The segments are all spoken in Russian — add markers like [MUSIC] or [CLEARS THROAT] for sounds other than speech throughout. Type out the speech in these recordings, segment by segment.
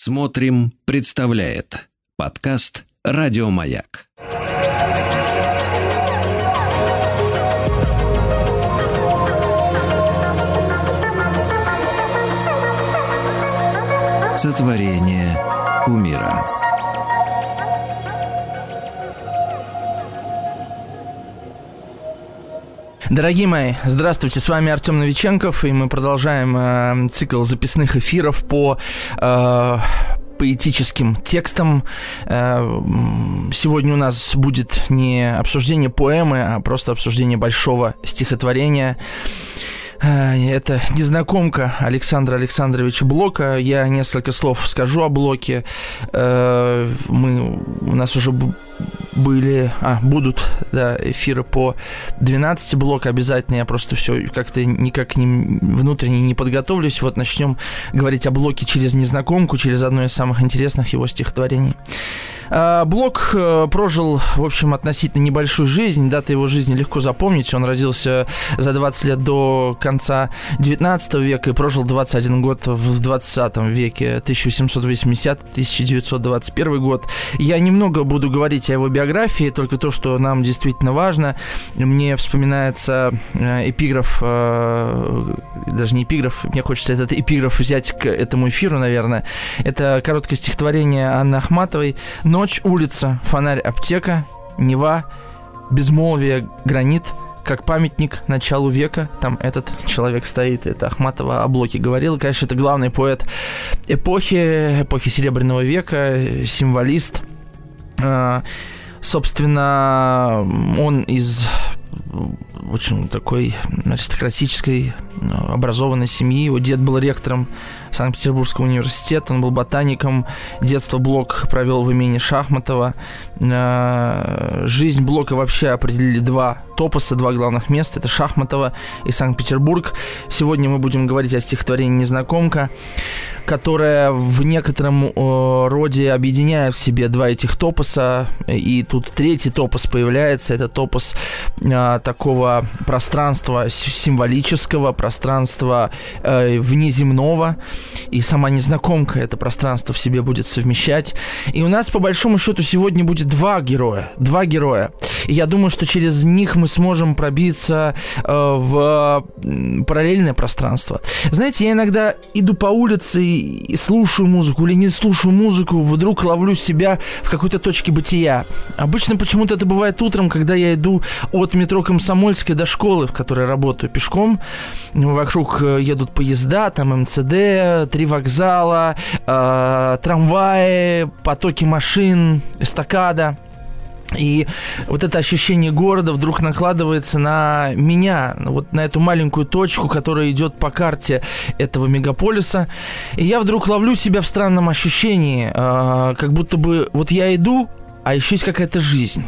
Смотрим, представляет подкаст Радиомаяк. Сотворение умира. Дорогие мои, здравствуйте, с вами Артем Новиченков, и мы продолжаем э, цикл записных эфиров по э, поэтическим текстам. Э, сегодня у нас будет не обсуждение поэмы, а просто обсуждение большого стихотворения. Это незнакомка Александра Александровича Блока. Я несколько слов скажу о Блоке. Э, мы, у нас уже были, а, будут, да, эфиры по 12 блок обязательно, я просто все как-то никак не, внутренне не подготовлюсь. Вот начнем говорить о блоке через незнакомку, через одно из самых интересных его стихотворений. А, Блок э, прожил, в общем, относительно небольшую жизнь. Дата его жизни легко запомнить. Он родился за 20 лет до конца 19 века и прожил 21 год в 20 веке, 1880-1921 год. Я немного буду говорить о его биографии, только то, что нам действительно важно. Мне вспоминается э, эпиграф, э, даже не эпиграф, мне хочется этот эпиграф взять к этому эфиру, наверное. Это короткое стихотворение Анны Ахматовой «Но Ночь, улица, фонарь, аптека, Нева, безмолвие, гранит, как памятник началу века. Там этот человек стоит, это Ахматова о Блоке говорил. Конечно, это главный поэт эпохи, эпохи Серебряного века, символист. А, собственно, он из очень такой аристократической, образованной семьи. Его дед был ректором Санкт-Петербургского университета, он был ботаником. Детство Блок провел в имени Шахматова. Э, жизнь Блока вообще определили два топоса, два главных места. Это Шахматова и Санкт-Петербург. Сегодня мы будем говорить о стихотворении «Незнакомка» которая в некотором роде объединяет в себе два этих топоса, и тут третий топос появляется, это топос э, такого пространства символического, пространства э, внеземного, и сама незнакомка это пространство в себе будет совмещать. И у нас, по большому счету, сегодня будет два героя, два героя. И я думаю, что через них мы сможем пробиться э, в параллельное пространство. Знаете, я иногда иду по улице и и слушаю музыку или не слушаю музыку, вдруг ловлю себя в какой-то точке бытия. Обычно почему-то это бывает утром, когда я иду от метро Комсомольской до школы, в которой работаю пешком. Вокруг э, едут поезда, там МЦД, три вокзала, э, трамваи, потоки машин, эстакада. И вот это ощущение города вдруг накладывается на меня, вот на эту маленькую точку, которая идет по карте этого мегаполиса. И я вдруг ловлю себя в странном ощущении, э, как будто бы вот я иду, а еще есть какая-то жизнь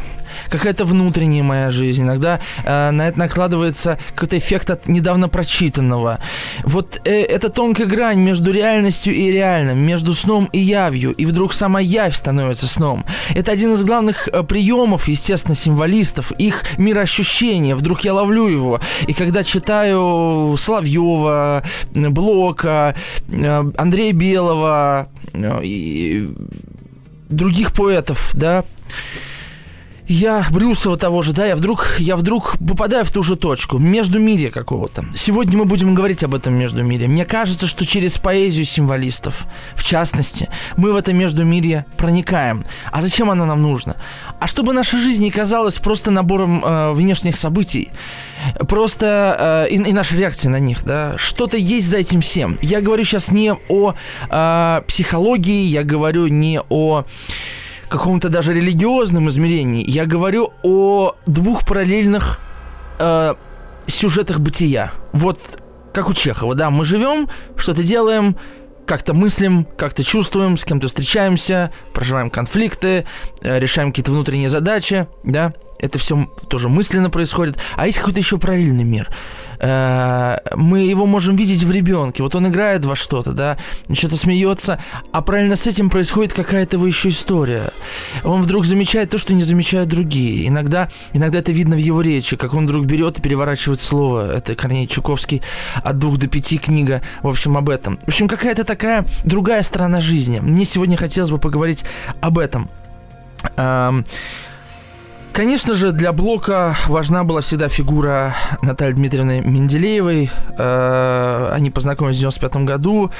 какая-то внутренняя моя жизнь, иногда э, на это накладывается какой-то эффект от недавно прочитанного. Вот э, эта тонкая грань между реальностью и реальным, между сном и явью, и вдруг сама явь становится сном. Это один из главных э, приемов, естественно, символистов, их мироощущения. Вдруг я ловлю его, и когда читаю Соловьева, Блока, э, Андрея Белого э, и других поэтов, да, я Брюсова того же, да, я вдруг, я вдруг попадаю в ту же точку, между мире какого-то. Сегодня мы будем говорить об этом между мире. Мне кажется, что через поэзию символистов, в частности, мы в это между мире проникаем. А зачем оно нам нужно? А чтобы наша жизнь не казалась просто набором э, внешних событий, просто э, и, и наша реакция на них, да, что-то есть за этим всем. Я говорю сейчас не о э, психологии, я говорю не о каком-то даже религиозном измерении. Я говорю о двух параллельных э, сюжетах бытия. Вот как у Чехова, да, мы живем, что-то делаем, как-то мыслим, как-то чувствуем, с кем-то встречаемся, проживаем конфликты, э, решаем какие-то внутренние задачи, да, это все тоже мысленно происходит. А есть какой-то еще параллельный мир. Э, мы его можем видеть в ребенке. Вот он играет во что-то, да, что-то смеется, а параллельно с этим происходит какая-то его еще история. Он вдруг замечает то, что не замечают другие. Иногда, иногда это видно в его речи, как он вдруг берет и переворачивает слово. Это Корней Чуковский от двух до пяти книга, в общем, об этом. В общем, какая-то такая другая сторона жизни. Мне сегодня хотелось бы поговорить об этом. Конечно же, для Блока важна была всегда фигура Натальи Дмитриевны Менделеевой. Э, они познакомились в 95 году.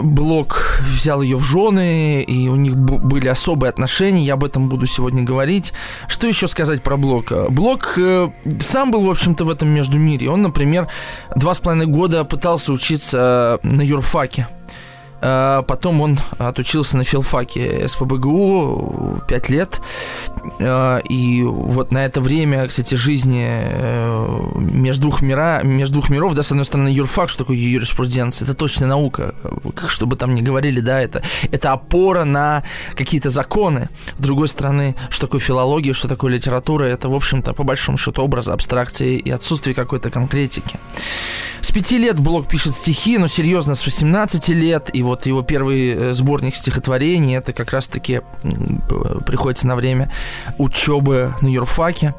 Блок взял ее в жены, и у них были особые отношения, я об этом буду сегодня говорить. Что еще сказать про Блока? Блок э, сам был, в общем-то, в этом между мире. Он, например, два с половиной года пытался учиться на юрфаке. А, потом он отучился на филфаке СПБГУ 5 лет. А, и вот на это время, кстати, жизни э, между двух, мира, между двух миров, да, с одной стороны, юрфак, что такое юриспруденция, это точная наука, что бы там ни говорили, да, это, это опора на какие-то законы. С другой стороны, что такое филология, что такое литература, это, в общем-то, по большому счету, образы, абстракции и отсутствие какой-то конкретики. С пяти лет Блок пишет стихи, но серьезно с 18 лет. И вот его первый э, сборник стихотворений, это как раз-таки э, приходится на время учебы на юрфаке.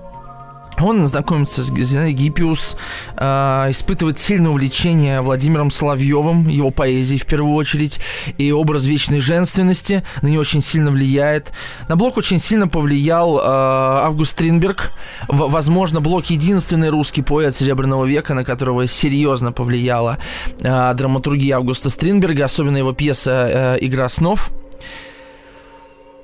Он знакомится с Зинаидой Гиппиус, э, испытывает сильное увлечение Владимиром Соловьевым, его поэзией в первую очередь, и образ вечной женственности на нее очень сильно влияет. На Блок очень сильно повлиял э, Август Стринберг. В, возможно, Блок единственный русский поэт Серебряного века, на которого серьезно повлияла э, драматургия Августа Стринберга, особенно его пьеса э, «Игра снов».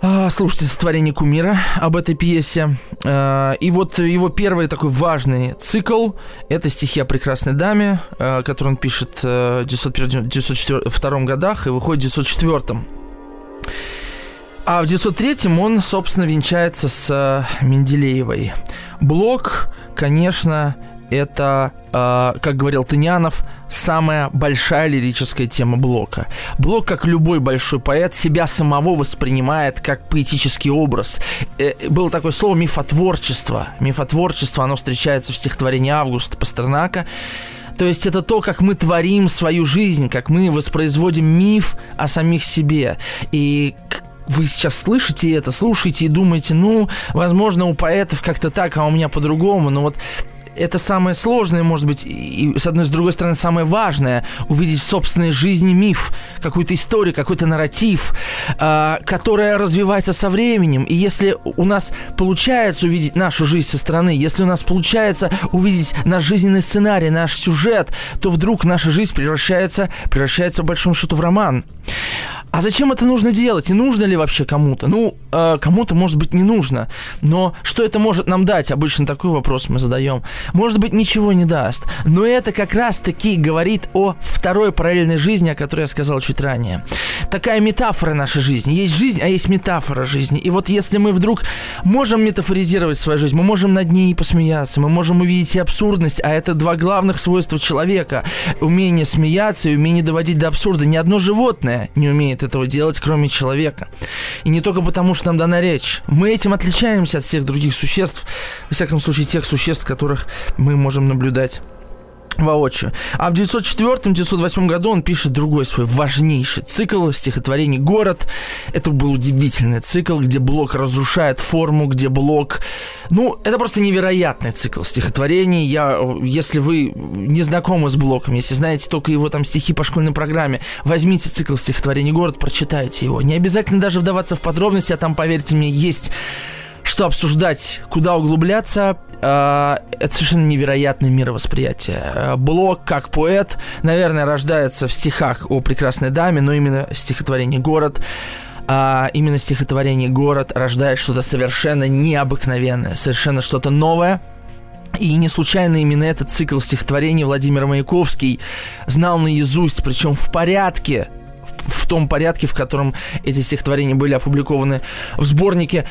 А, слушайте стихотворение Кумира об этой пьесе. А, и вот его первый такой важный цикл – это стихи о прекрасной даме, а, который он пишет в 1902 годах и выходит в 1904. А в 903 он, собственно, венчается с Менделеевой. Блок, конечно, это, э, как говорил Тынянов, самая большая лирическая тема Блока. Блок, как любой большой поэт, себя самого воспринимает как поэтический образ. Э, было такое слово мифотворчество. Мифотворчество, оно встречается в стихотворении Августа Пастернака. То есть это то, как мы творим свою жизнь, как мы воспроизводим миф о самих себе. И вы сейчас слышите это, слушаете и думаете, ну, возможно, у поэтов как-то так, а у меня по-другому. Но вот это самое сложное, может быть, и с одной, с другой стороны, самое важное, увидеть в собственной жизни миф, какую-то историю, какой-то нарратив, э, которая развивается со временем. И если у нас получается увидеть нашу жизнь со стороны, если у нас получается увидеть наш жизненный сценарий, наш сюжет, то вдруг наша жизнь превращается, превращается, по большому счету, в роман. А зачем это нужно делать? И нужно ли вообще кому-то? Ну, э, кому-то, может быть, не нужно. Но что это может нам дать? Обычно такой вопрос мы задаем. Может быть, ничего не даст. Но это как раз-таки говорит о второй параллельной жизни, о которой я сказал чуть ранее. Такая метафора нашей жизни. Есть жизнь, а есть метафора жизни. И вот если мы вдруг можем метафоризировать свою жизнь, мы можем над ней посмеяться, мы можем увидеть и абсурдность, а это два главных свойства человека. Умение смеяться и умение доводить до абсурда. Ни одно животное не умеет этого делать, кроме человека. И не только потому, что нам дана речь. Мы этим отличаемся от всех других существ, во всяком случае, тех существ, которых мы можем наблюдать воочию. А в 1904-1908 году он пишет другой свой важнейший цикл стихотворений «Город». Это был удивительный цикл, где Блок разрушает форму, где Блок... Ну, это просто невероятный цикл стихотворений. Я, если вы не знакомы с Блоком, если знаете только его там стихи по школьной программе, возьмите цикл стихотворений «Город», прочитайте его. Не обязательно даже вдаваться в подробности, а там, поверьте мне, есть что обсуждать, куда углубляться. Э, это совершенно невероятное мировосприятие. Э, Блок, как поэт, наверное, рождается в стихах о прекрасной даме, но именно стихотворение «Город» а именно стихотворение «Город» рождает что-то совершенно необыкновенное, совершенно что-то новое. И не случайно именно этот цикл стихотворений Владимир Маяковский знал наизусть, причем в порядке, в том порядке, в котором эти стихотворения были опубликованы в сборнике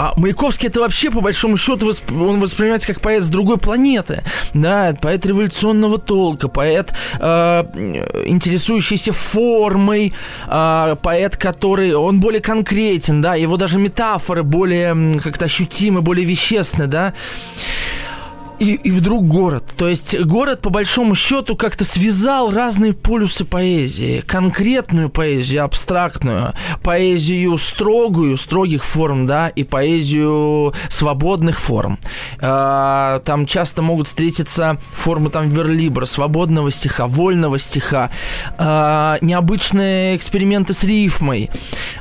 а Маяковский это вообще, по большому счету, он воспринимается как поэт с другой планеты. Да, поэт революционного толка, поэт, э, интересующийся формой, э, поэт, который, он более конкретен, да, его даже метафоры более как-то ощутимы, более вещественны, да. И, и вдруг город. То есть город, по большому счету, как-то связал разные полюсы поэзии. Конкретную поэзию, абстрактную, поэзию строгую, строгих форм, да, и поэзию свободных форм. А, там часто могут встретиться формы там верлибра, свободного стиха, вольного стиха, а, необычные эксперименты с рифмой.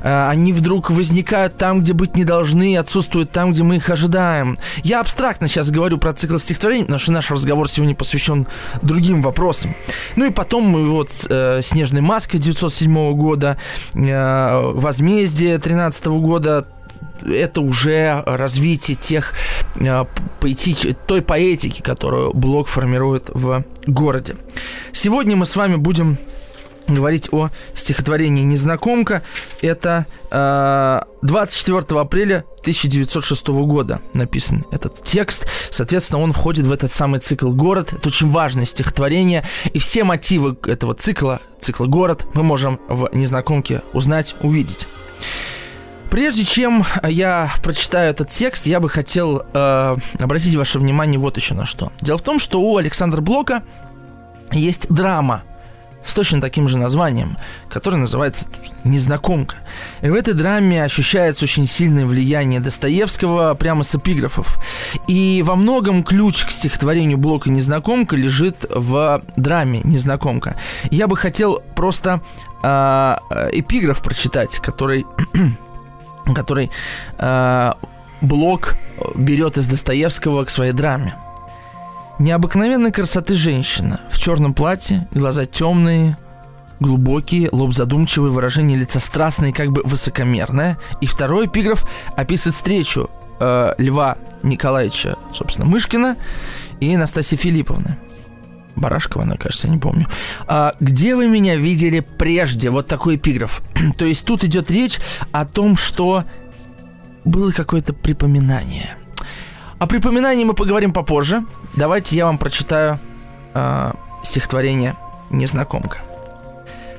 А, они вдруг возникают там, где быть не должны, отсутствуют там, где мы их ожидаем. Я абстрактно сейчас говорю про цикл стихотворений, потому что наш разговор сегодня посвящен другим вопросам. Ну и потом мы вот э, «Снежная маска» 907 года, э, «Возмездие» 13 года, это уже развитие тех э, поэтич... той поэтики, которую Блок формирует в городе. Сегодня мы с вами будем говорить о стихотворении «Незнакомка». Это э, 24 апреля 1906 года написан этот текст. Соответственно, он входит в этот самый цикл «Город». Это очень важное стихотворение. И все мотивы этого цикла, цикла «Город» мы можем в «Незнакомке» узнать, увидеть. Прежде чем я прочитаю этот текст, я бы хотел э, обратить ваше внимание вот еще на что. Дело в том, что у Александра Блока есть драма с точно таким же названием, которое называется «Незнакомка». И в этой драме ощущается очень сильное влияние Достоевского прямо с эпиграфов. И во многом ключ к стихотворению Блока «Незнакомка» лежит в драме «Незнакомка». Я бы хотел просто э, эпиграф прочитать, который, [CLEARS THROAT] который э, Блок берет из Достоевского к своей драме. Необыкновенной красоты женщина. В черном платье, глаза темные, глубокие, лоб задумчивый, выражение лица страстное как бы высокомерное. И второй эпиграф описывает встречу э, Льва Николаевича, собственно, Мышкина и Анастасии Филипповны. Барашкова, она, кажется, я не помню. А, где вы меня видели прежде? Вот такой эпиграф. [CLEARS THROAT] То есть тут идет речь о том, что было какое-то припоминание – о припоминании мы поговорим попозже. Давайте я вам прочитаю э, стихотворение «Незнакомка».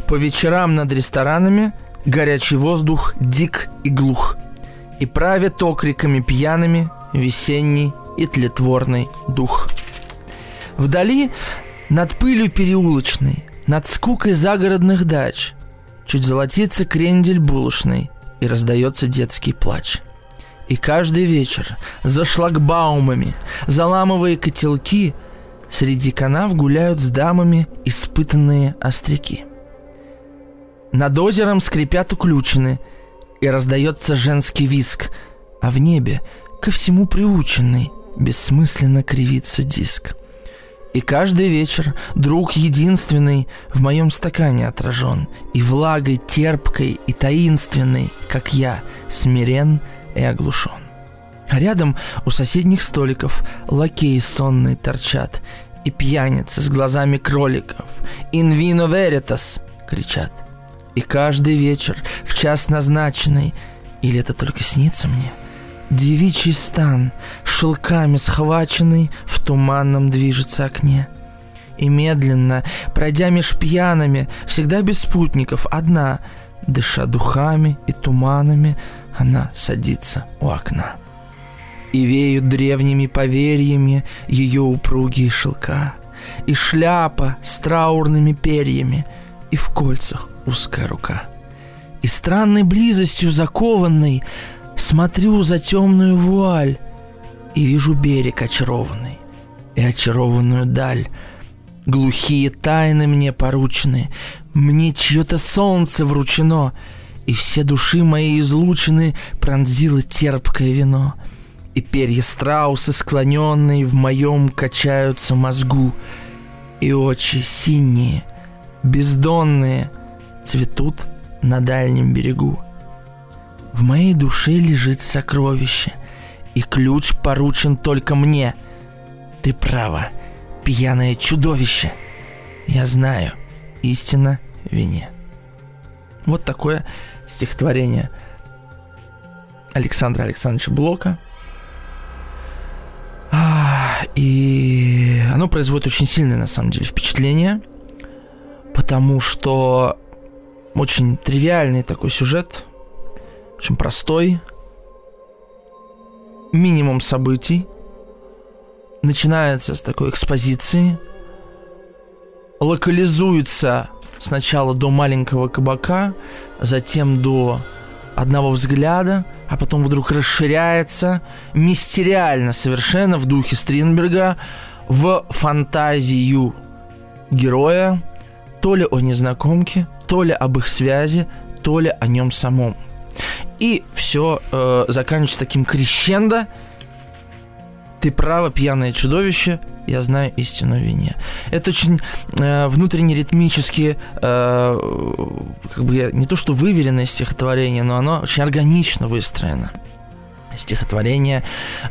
По вечерам над ресторанами горячий воздух дик и глух, и правит окриками пьяными весенний и тлетворный дух. Вдали над пылью переулочной, над скукой загородных дач, чуть золотится крендель булочный, и раздается детский плач – и каждый вечер за шлагбаумами, заламывая котелки, среди канав гуляют с дамами испытанные остряки. Над озером скрипят уключены, и раздается женский виск, а в небе, ко всему приученный, бессмысленно кривится диск. И каждый вечер друг единственный в моем стакане отражен, и влагой терпкой и таинственной, как я, смирен и оглушен. Рядом у соседних столиков лакеи сонные торчат, и пьяницы с глазами кроликов «In vino veritas!» кричат. И каждый вечер, в час назначенный, или это только снится мне, девичий стан, шелками схваченный, в туманном движется окне. И медленно, пройдя меж пьяными, всегда без спутников, одна, дыша духами и туманами, она садится у окна. И веют древними поверьями ее упругие шелка, И шляпа с траурными перьями, и в кольцах узкая рука. И странной близостью закованной Смотрю за темную вуаль И вижу берег очарованный И очарованную даль. Глухие тайны мне поручены, Мне чье-то солнце вручено — и все души мои излучены пронзило терпкое вино. И перья страусы, склоненные в моем, качаются мозгу, и очи синие, бездонные, цветут на дальнем берегу. В моей душе лежит сокровище, и ключ поручен только мне. Ты права, пьяное чудовище. Я знаю, истина вине. Вот такое стихотворение Александра Александровича Блока. И оно производит очень сильное, на самом деле, впечатление, потому что очень тривиальный такой сюжет, очень простой, минимум событий, начинается с такой экспозиции, локализуется сначала до маленького кабака, затем до одного взгляда, а потом вдруг расширяется мистериально совершенно в духе Стринберга в фантазию героя, то ли о незнакомке, то ли об их связи, то ли о нем самом. И все э, заканчивается таким крещендо. Ты право, пьяное чудовище, я знаю истину вине. Это очень э, внутренне ритмически, э, как бы не то что выверенное стихотворение, но оно очень органично выстроено стихотворение,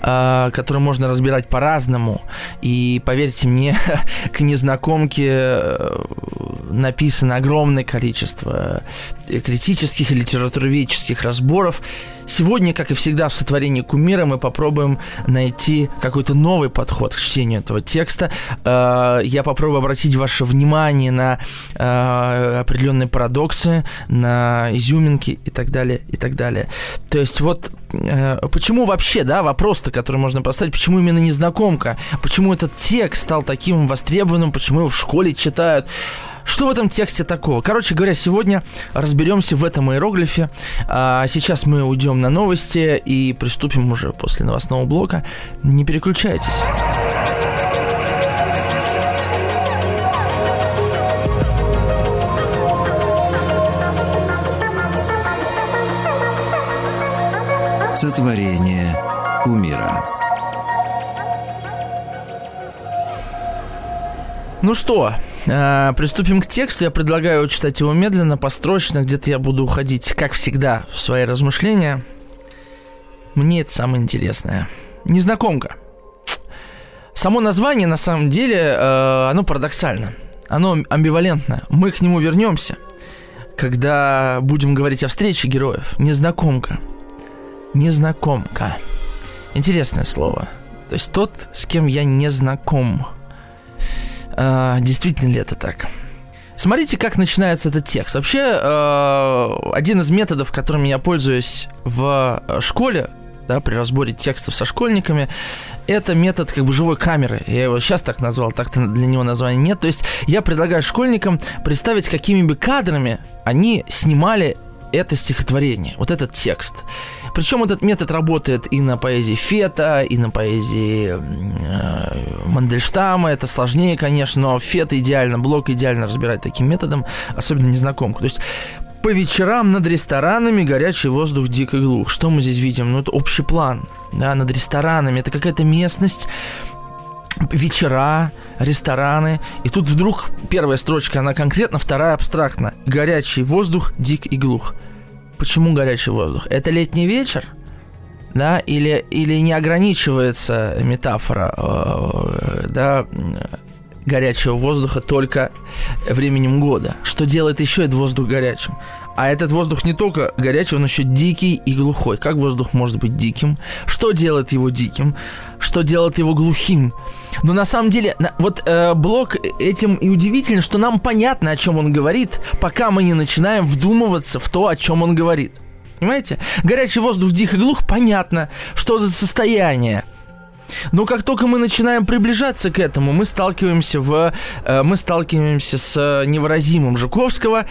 э, которое можно разбирать по-разному. И поверьте мне, [LAUGHS] к незнакомке э, написано огромное количество критических и литературоведческих разборов. Сегодня, как и всегда в сотворении кумира, мы попробуем найти какой-то новый подход к чтению этого текста. Э, я попробую обратить ваше внимание на э, определенные парадоксы, на изюминки и так далее, и так далее. То есть вот э, почему вообще, да, вопрос-то, который можно поставить, почему именно незнакомка, почему этот текст стал таким востребованным, почему его в школе читают, что в этом тексте такого? Короче говоря, сегодня разберемся в этом иероглифе. А сейчас мы уйдем на новости и приступим уже после новостного блока. Не переключайтесь. Сотворение кумира. Ну что, э, приступим к тексту. Я предлагаю читать его медленно, построчно. Где-то я буду уходить, как всегда, в свои размышления. Мне это самое интересное. Незнакомка. Само название, на самом деле, э, оно парадоксально. Оно амбивалентно. Мы к нему вернемся, когда будем говорить о встрече героев. Незнакомка. Незнакомка. Интересное слово. То есть тот, с кем я не знаком. А, действительно ли это так? Смотрите, как начинается этот текст. Вообще, э, один из методов, которыми я пользуюсь в школе, да, при разборе текстов со школьниками, это метод как бы живой камеры. Я его сейчас так назвал, так-то для него названия нет. То есть я предлагаю школьникам представить, какими бы кадрами они снимали это стихотворение, вот этот текст. Причем этот метод работает и на поэзии Фета, и на поэзии э, Мандельштама. Это сложнее, конечно, но Фета идеально, Блок идеально разбирать таким методом, особенно незнакомку. То есть по вечерам над ресторанами горячий воздух дико глух. Что мы здесь видим? Ну, это общий план. Да, над ресторанами. Это какая-то местность, вечера, рестораны. И тут вдруг первая строчка, она конкретно, вторая абстрактно. Горячий воздух, дик и глух. Почему горячий воздух? Это летний вечер? Да, или, или не ограничивается метафора, э, да, горячего воздуха только временем года. Что делает еще этот воздух горячим? А этот воздух не только горячий, он еще дикий и глухой. Как воздух может быть диким? Что делает его диким? Что делает его глухим? Но на самом деле, вот э, блок этим и удивительно, что нам понятно, о чем он говорит, пока мы не начинаем вдумываться в то, о чем он говорит. Понимаете? Горячий воздух, дик и глух, понятно, что за состояние. Но как только мы начинаем приближаться к этому, мы сталкиваемся в, э, мы сталкиваемся с невыразимым Жуковского,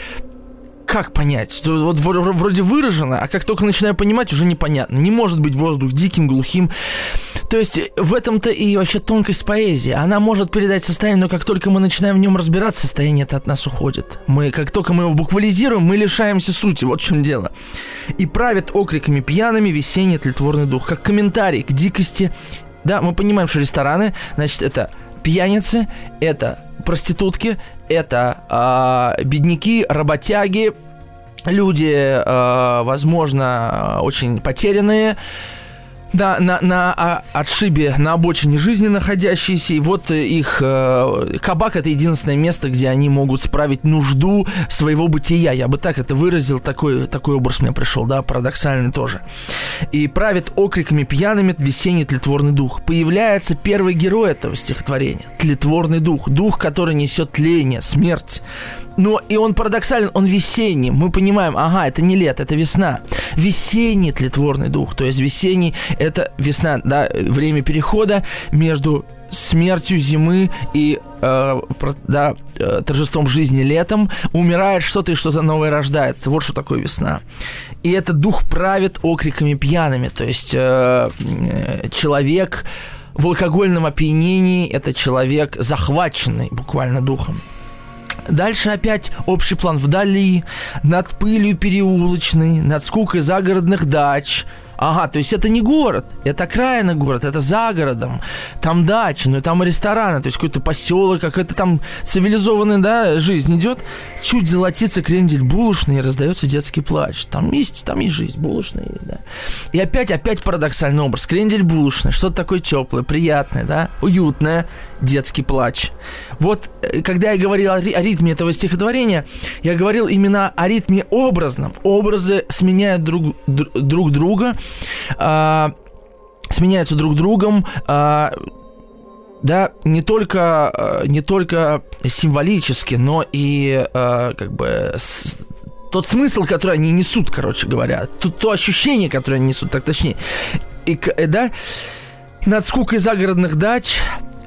как понять? Вот вроде выражено, а как только начинаю понимать, уже непонятно. Не может быть воздух диким, глухим. То есть в этом-то и вообще тонкость поэзии. Она может передать состояние, но как только мы начинаем в нем разбираться, состояние это от нас уходит. Мы, как только мы его буквализируем, мы лишаемся сути. Вот в чем дело. И правит окриками пьяными весенний тлетворный дух, как комментарий к дикости. Да, мы понимаем, что рестораны, значит, это пьяницы, это проститутки, это э, бедняки, работяги, люди, э, возможно, очень потерянные, да, на, на а, отшибе, на обочине жизни находящиеся, и вот их э, кабак это единственное место, где они могут справить нужду своего бытия. Я бы так это выразил, такой, такой образ мне пришел, да, парадоксальный тоже. И правит окриками пьяными весенний тлетворный дух. Появляется первый герой этого стихотворения. Тлетворный дух. Дух, который несет тление, смерть. Но и он парадоксален, он весенний. Мы понимаем, ага, это не лето, это весна. весенний тлетворный дух. То есть весенний – это весна, да, время перехода между смертью зимы и э, да, э, торжеством жизни летом. Умирает что-то и что-то новое рождается. Вот что такое весна. И этот дух правит окриками пьяными. То есть э, э человек в алкогольном опьянении – это человек захваченный буквально духом. Дальше опять общий план вдали, над пылью переулочной, над скукой загородных дач – Ага, то есть это не город, это окраина город, это за городом. Там дачи, ну там рестораны, то есть какой-то поселок, какая-то там цивилизованная да, жизнь идет. Чуть золотится крендель булочный и раздается детский плач. Там есть, там есть жизнь, булочная, да. И опять, опять парадоксальный образ. Крендель булочный, что-то такое теплое, приятное, да, уютное, детский плач. Вот, э, когда я говорил о, ритме этого стихотворения, я говорил именно о ритме образном. Образы сменяют друг, друг друга, э, сменяются друг другом, э, да, не только, э, не только символически, но и э, как бы с, тот смысл, который они несут, короче говоря, то, то ощущение, которое они несут, так точнее. И, э, да, над скукой загородных дач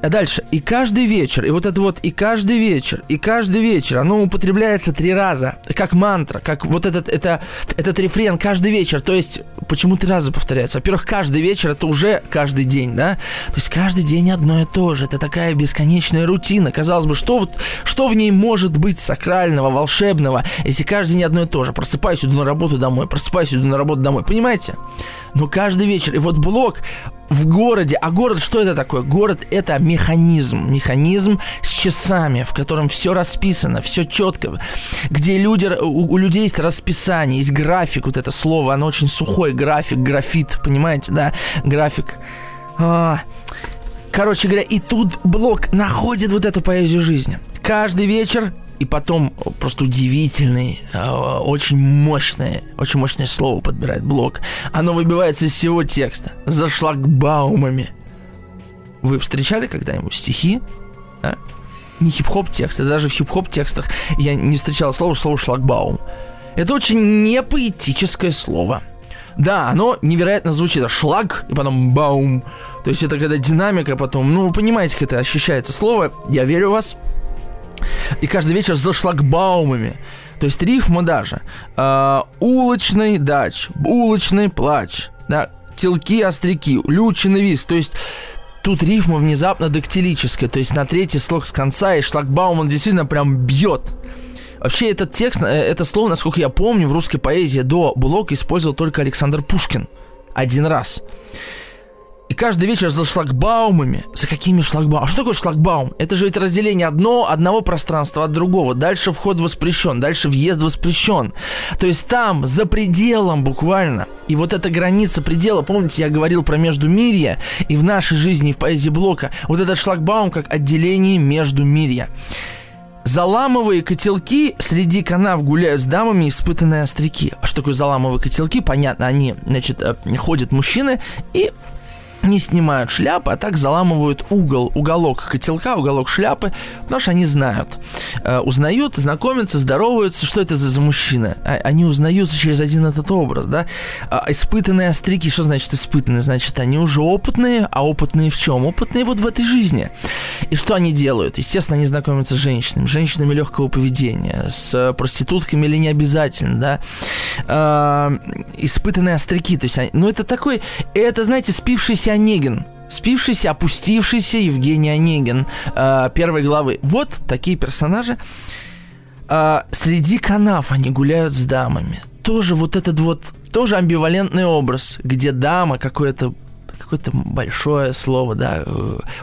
а дальше. И каждый вечер, и вот это вот, и каждый вечер, и каждый вечер, оно употребляется три раза, как мантра, как вот этот, это, этот рефрен каждый вечер. То есть, почему три раза повторяется? Во-первых, каждый вечер это уже каждый день, да? То есть, каждый день одно и то же. Это такая бесконечная рутина. Казалось бы, что, вот, что в ней может быть сакрального, волшебного, если каждый день одно и то же? Просыпаюсь, иду на работу домой, просыпаюсь, иду на работу домой. Понимаете? Но каждый вечер. И вот блок в городе. А город что это такое? Город это механизм. Механизм с часами, в котором все расписано, все четко. Где люди, у, у людей есть расписание, есть график, вот это слово, оно очень сухой, график, графит, понимаете, да? График. А, короче говоря, и тут блок находит вот эту поэзию жизни. Каждый вечер и потом просто удивительный, а, очень мощное, очень мощное слово подбирает блок. Оно выбивается из всего текста. За шлагбаумами. Вы встречали когда-нибудь стихи? Да? Не хип-хоп тексты, даже в хип-хоп текстах я не встречал слово, слово шлагбаум. Это очень непоэтическое слово. Да, оно невероятно звучит. Шлаг и потом баум. То есть это когда динамика потом, ну вы понимаете, как это ощущается слово. Я верю в вас. И каждый вечер за шлагбаумами. То есть рифма даже. Э, улочный дач, улочный плач, да, телки, остряки, лючный виз. То есть тут рифма внезапно дактилическая. То есть на третий слог с конца и шлагбаум он действительно прям бьет. Вообще этот текст, э, это слово, насколько я помню, в русской поэзии до Блока использовал только Александр Пушкин. Один раз. И каждый вечер за шлагбаумами. За какими шлагбаумами? А что такое шлагбаум? Это же ведь разделение одно, одного пространства от другого. Дальше вход воспрещен, дальше въезд воспрещен. То есть там, за пределом буквально. И вот эта граница предела, помните, я говорил про междумирье, и в нашей жизни, и в поэзии Блока, вот этот шлагбаум как отделение междумирья. Заламовые котелки среди канав гуляют с дамами испытанные остряки. А что такое заламовые котелки? Понятно, они, значит, э, ходят мужчины и не снимают шляпы, а так заламывают угол, уголок котелка, уголок шляпы, потому что они знают. Э, узнают, знакомятся, здороваются, что это за, за мужчина. А, они узнаются через один этот образ, да. А, испытанные острики, что значит испытанные? Значит, они уже опытные, а опытные в чем? Опытные вот в этой жизни. И что они делают? Естественно, они знакомятся с женщинами, женщинами легкого поведения, с проститутками или не обязательно, да. Э, испытанные острики, то есть, они, ну это такой, это, знаете, спившийся Онегин. Спившийся, опустившийся Евгений Онегин э, первой главы. Вот такие персонажи. Э, среди канав они гуляют с дамами. Тоже вот этот вот, тоже амбивалентный образ, где дама какое-то какое-то большое слово, да,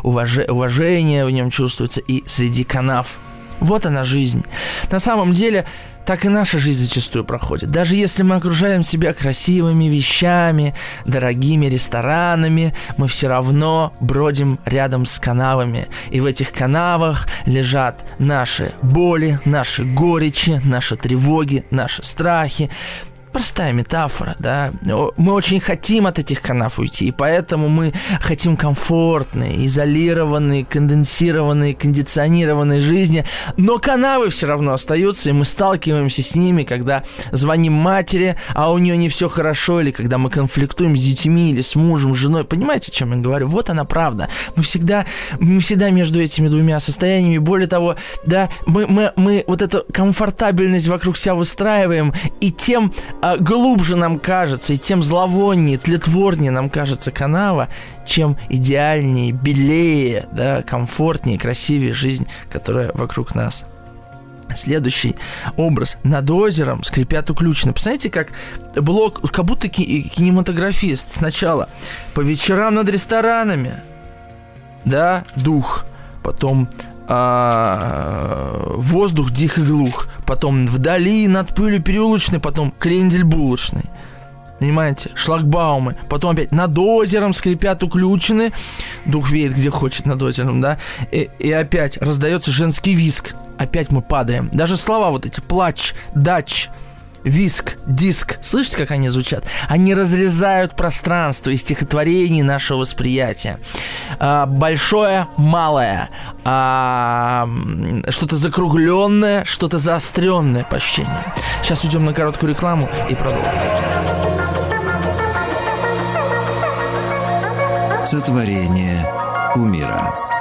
уваж... уважение в нем чувствуется, и среди канав. Вот она жизнь. На самом деле, так и наша жизнь зачастую проходит. Даже если мы окружаем себя красивыми вещами, дорогими ресторанами, мы все равно бродим рядом с канавами. И в этих канавах лежат наши боли, наши горечи, наши тревоги, наши страхи, простая метафора, да. Мы очень хотим от этих канав уйти, и поэтому мы хотим комфортной, изолированной, конденсированной, кондиционированной жизни, но канавы все равно остаются, и мы сталкиваемся с ними, когда звоним матери, а у нее не все хорошо, или когда мы конфликтуем с детьми, или с мужем, с женой. Понимаете, о чем я говорю? Вот она правда. Мы всегда, мы всегда между этими двумя состояниями. Более того, да, мы, мы, мы вот эту комфортабельность вокруг себя выстраиваем, и тем а, глубже нам кажется, и тем зловоннее, тлетворнее нам кажется канава, чем идеальнее, белее, да, комфортнее, красивее жизнь, которая вокруг нас. Следующий образ. Над озером скрипят уключены. Посмотрите, как блок, как будто кинематографист. Сначала по вечерам над ресторанами, да, дух. Потом а, воздух дих и глух. Потом вдали над пылью переулочной, потом крендель булочный. Понимаете? Шлагбаумы. Потом опять над озером скрипят уключены. Дух веет где хочет над озером, да? И, и опять раздается женский виск. Опять мы падаем. Даже слова вот эти. Плач, дач, виск, диск. Слышите, как они звучат? Они разрезают пространство и стихотворений нашего восприятия. А, большое, малое. А, что-то закругленное, что-то заостренное по ощущениям. Сейчас уйдем на короткую рекламу и продолжим. Сотворение умира.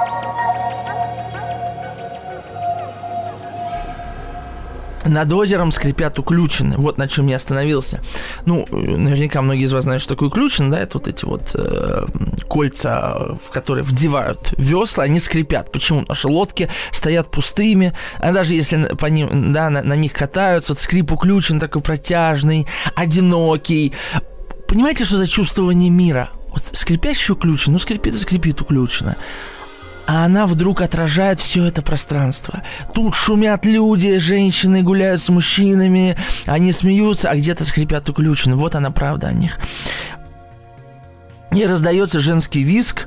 Над озером скрипят уключены. Вот на чем я остановился. Ну, наверняка многие из вас знают, что такое уключены, да, это вот эти вот э, кольца, в которые вдевают весла, они скрипят. Почему? Что лодки стоят пустыми, а даже если по ним, да, на, на них катаются, вот скрип уключен такой протяжный, одинокий. Понимаете, что за чувствование мира? Вот скрипящий уключен, ну скрипит и скрипит уключено а она вдруг отражает все это пространство. Тут шумят люди, женщины гуляют с мужчинами, они смеются, а где-то скрипят уключены. Вот она правда о них. И раздается женский виск,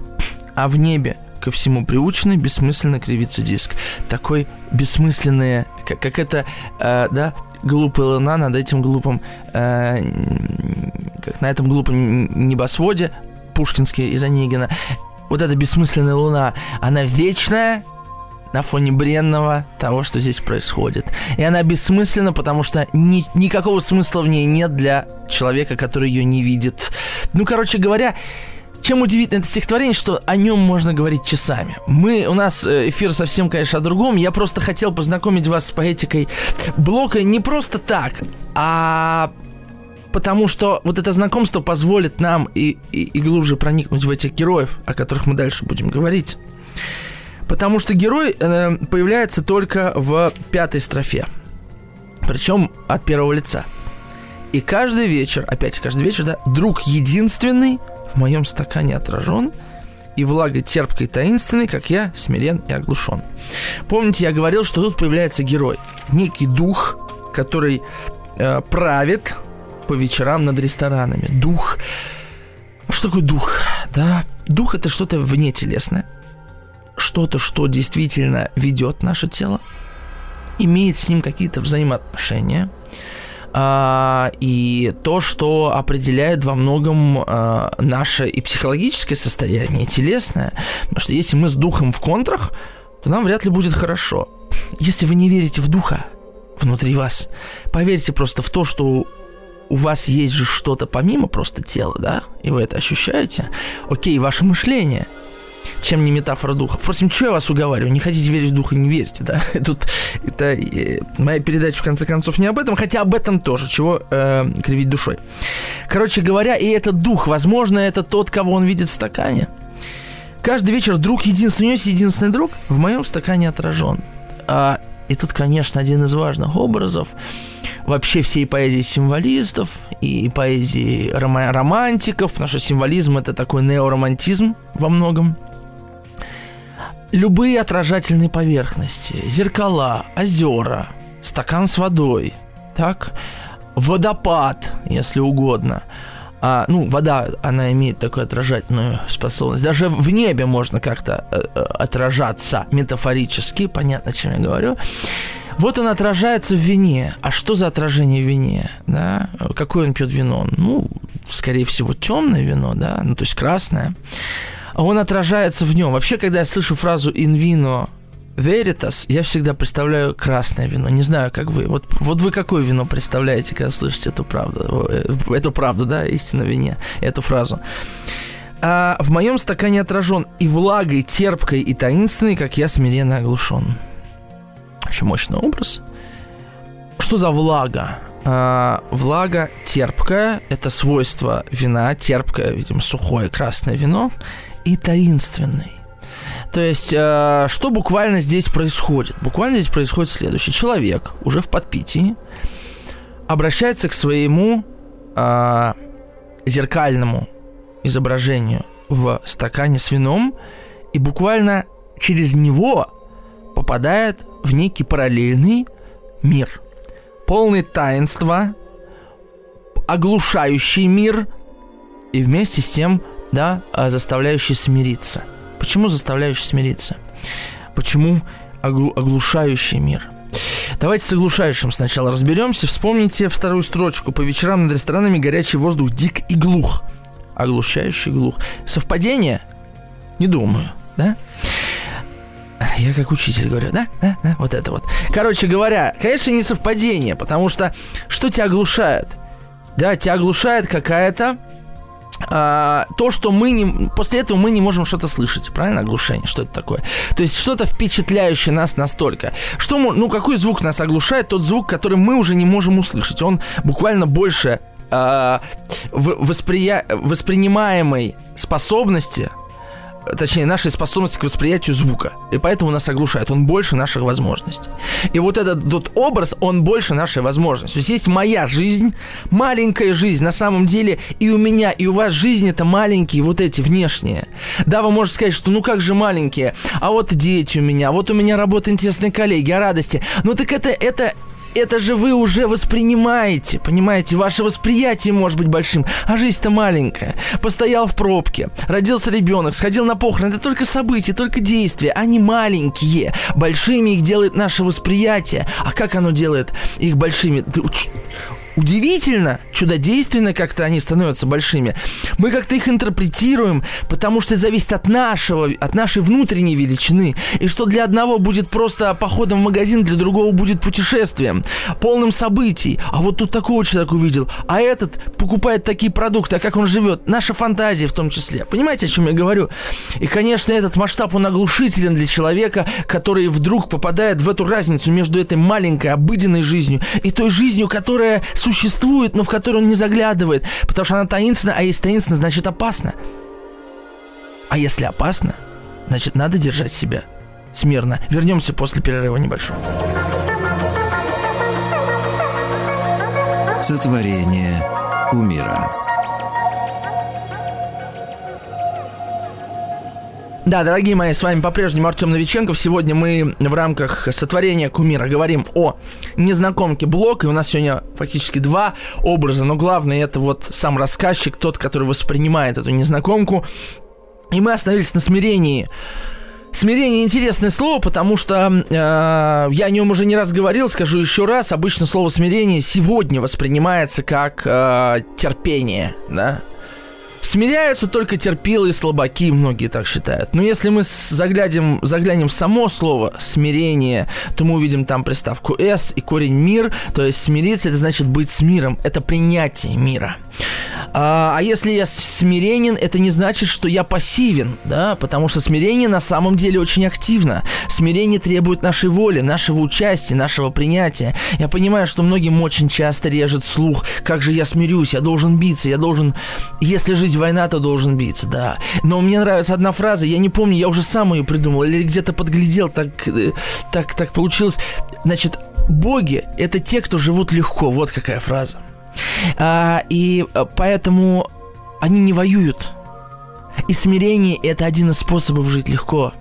а в небе ко всему приученный, бессмысленно кривится диск. Такой бессмысленный, как, как это, э, да, глупая луна над этим глупым, э, как на этом глупом небосводе, Пушкинский из Онегина вот эта бессмысленная луна, она вечная, на фоне бренного того, что здесь происходит. И она бессмысленна, потому что ни, никакого смысла в ней нет для человека, который ее не видит. Ну, короче говоря, чем удивительно это стихотворение, что о нем можно говорить часами. Мы, у нас э, эфир совсем, конечно, о другом. Я просто хотел познакомить вас с поэтикой Блока не просто так, а потому что вот это знакомство позволит нам и, и, и глубже проникнуть в этих героев, о которых мы дальше будем говорить. Потому что герой э, появляется только в пятой строфе. Причем от первого лица. И каждый вечер, опять каждый вечер, да, друг единственный в моем стакане отражен, и влагой терпкой таинственной, как я, смирен и оглушен. Помните, я говорил, что тут появляется герой. Некий дух, который э, правит по вечерам над ресторанами. Дух. Что такое дух? Да, дух это что-то вне телесное. Что-то, что действительно ведет наше тело, имеет с ним какие-то взаимоотношения. А, и то, что определяет во многом а, наше и психологическое состояние, и телесное. Потому что если мы с духом в контрах, то нам вряд ли будет хорошо. Если вы не верите в духа внутри вас, поверьте просто в то, что у вас есть же что-то помимо просто тела, да, и вы это ощущаете, окей, ваше мышление, чем не метафора духа. Впрочем, что я вас уговариваю? Не хотите верить в духа, не верьте, да? [LAUGHS] Тут это э, моя передача, в конце концов, не об этом, хотя об этом тоже, чего э, кривить душой. Короче говоря, и этот дух, возможно, это тот, кого он видит в стакане. Каждый вечер друг единственный, у него есть единственный друг, в моем стакане отражен. А, и тут, конечно, один из важных образов – вообще всей поэзии символистов и поэзии ром- романтиков, потому что символизм это такой неоромантизм во многом. Любые отражательные поверхности, зеркала, озера, стакан с водой, так, водопад, если угодно. А, ну, вода, она имеет такую отражательную способность. Даже в небе можно как-то э, э отражаться метафорически, понятно, о чем я говорю. Вот он отражается в вине. А что за отражение в вине? Да? Какое он пьет вино? Ну, скорее всего, темное вино, да, ну, то есть красное. А он отражается в нем. Вообще, когда я слышу фразу «in vino veritas», я всегда представляю красное вино. Не знаю, как вы. Вот, вот вы какое вино представляете, когда слышите эту правду? Э, эту правду, да, истинно вине, эту фразу. А в моем стакане отражен и влагой, терпкой, и таинственной, как я смиренно оглушен. Очень мощный образ. Что за влага? А, влага терпкая, это свойство вина, терпкое, видимо, сухое красное вино, и таинственный. То есть, э, что буквально здесь происходит? Буквально здесь происходит следующее. Человек уже в подпитии обращается к своему э, зеркальному изображению в стакане с вином и буквально через него попадает в некий параллельный мир. Полный таинства, оглушающий мир и вместе с тем, да, а, заставляющий смириться. Почему заставляющий смириться? Почему оглу- оглушающий мир? Давайте с оглушающим сначала разберемся. Вспомните вторую строчку. По вечерам над ресторанами горячий воздух дик и глух. Оглушающий глух. Совпадение? Не думаю, да? Я как учитель говорю, да, да, да, вот это вот. Короче говоря, конечно, не совпадение, потому что что тебя оглушает? Да, тебя оглушает какая-то а, то, что мы не... После этого мы не можем что-то слышать. Правильно? Оглушение. Что это такое? То есть что-то впечатляющее нас настолько. Что, ну, какой звук нас оглушает? Тот звук, который мы уже не можем услышать. Он буквально больше а, восприя... воспринимаемой способности точнее, нашей способности к восприятию звука. И поэтому нас оглушает. Он больше наших возможностей. И вот этот тот образ, он больше нашей возможности. То есть есть моя жизнь, маленькая жизнь на самом деле, и у меня, и у вас жизнь это маленькие вот эти внешние. Да, вы можете сказать, что ну как же маленькие, а вот дети у меня, вот у меня работа интересные коллеги, о радости. Ну так это, это, это же вы уже воспринимаете, понимаете? Ваше восприятие может быть большим, а жизнь-то маленькая. Постоял в пробке, родился ребенок, сходил на похороны. Это только события, только действия. Они маленькие. Большими их делает наше восприятие. А как оно делает их большими? Удивительно, чудодейственно как-то они становятся большими. Мы как-то их интерпретируем, потому что это зависит от нашего, от нашей внутренней величины. И что для одного будет просто походом в магазин, для другого будет путешествием, полным событий. А вот тут такого человека увидел, а этот покупает такие продукты, а как он живет. Наша фантазия в том числе. Понимаете, о чем я говорю? И, конечно, этот масштаб, он оглушителен для человека, который вдруг попадает в эту разницу между этой маленькой обыденной жизнью и той жизнью, которая существует, но в которую он не заглядывает, потому что она таинственна, а если таинственна, значит опасно. А если опасно, значит надо держать себя смирно. Вернемся после перерыва небольшого. Сотворение умира. Да, дорогие мои, с вами по-прежнему Артем Новиченков. Сегодня мы в рамках сотворения кумира говорим о незнакомке Блок. И у нас сегодня фактически два образа. Но главное это вот сам рассказчик, тот, который воспринимает эту незнакомку. И мы остановились на смирении. Смирение интересное слово, потому что э, я о нем уже не раз говорил, скажу еще раз. Обычно слово смирение сегодня воспринимается как э, терпение, да, Смиряются только терпилы и слабаки, многие так считают. Но если мы заглянем, заглянем в само слово «смирение», то мы увидим там приставку «с» и корень «мир», то есть смириться – это значит быть с миром, это принятие мира. А, а если я смиренен, это не значит, что я пассивен, да, потому что смирение на самом деле очень активно. Смирение требует нашей воли, нашего участия, нашего принятия. Я понимаю, что многим очень часто режет слух, как же я смирюсь, я должен биться, я должен, если жизнь война, то должен биться, да. Но мне нравится одна фраза, я не помню, я уже сам ее придумал или где-то подглядел, так, э, так, так получилось. Значит, боги – это те, кто живут легко, вот какая фраза. А, и э, поэтому они не воюют. И смирение – это один из способов жить легко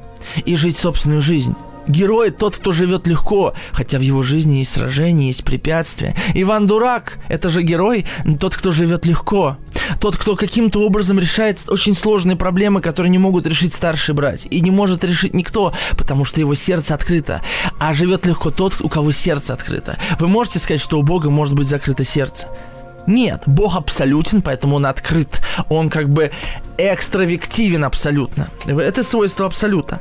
и жить собственную жизнь. Герой тот, кто живет легко, хотя в его жизни есть сражения, есть препятствия. Иван Дурак – это же герой, тот, кто живет легко. Тот, кто каким-то образом решает очень сложные проблемы, которые не могут решить старший брать. И не может решить никто, потому что его сердце открыто. А живет легко тот, у кого сердце открыто. Вы можете сказать, что у Бога может быть закрыто сердце? Нет, Бог абсолютен, поэтому он открыт. Он как бы экстравективен абсолютно. Это свойство абсолюта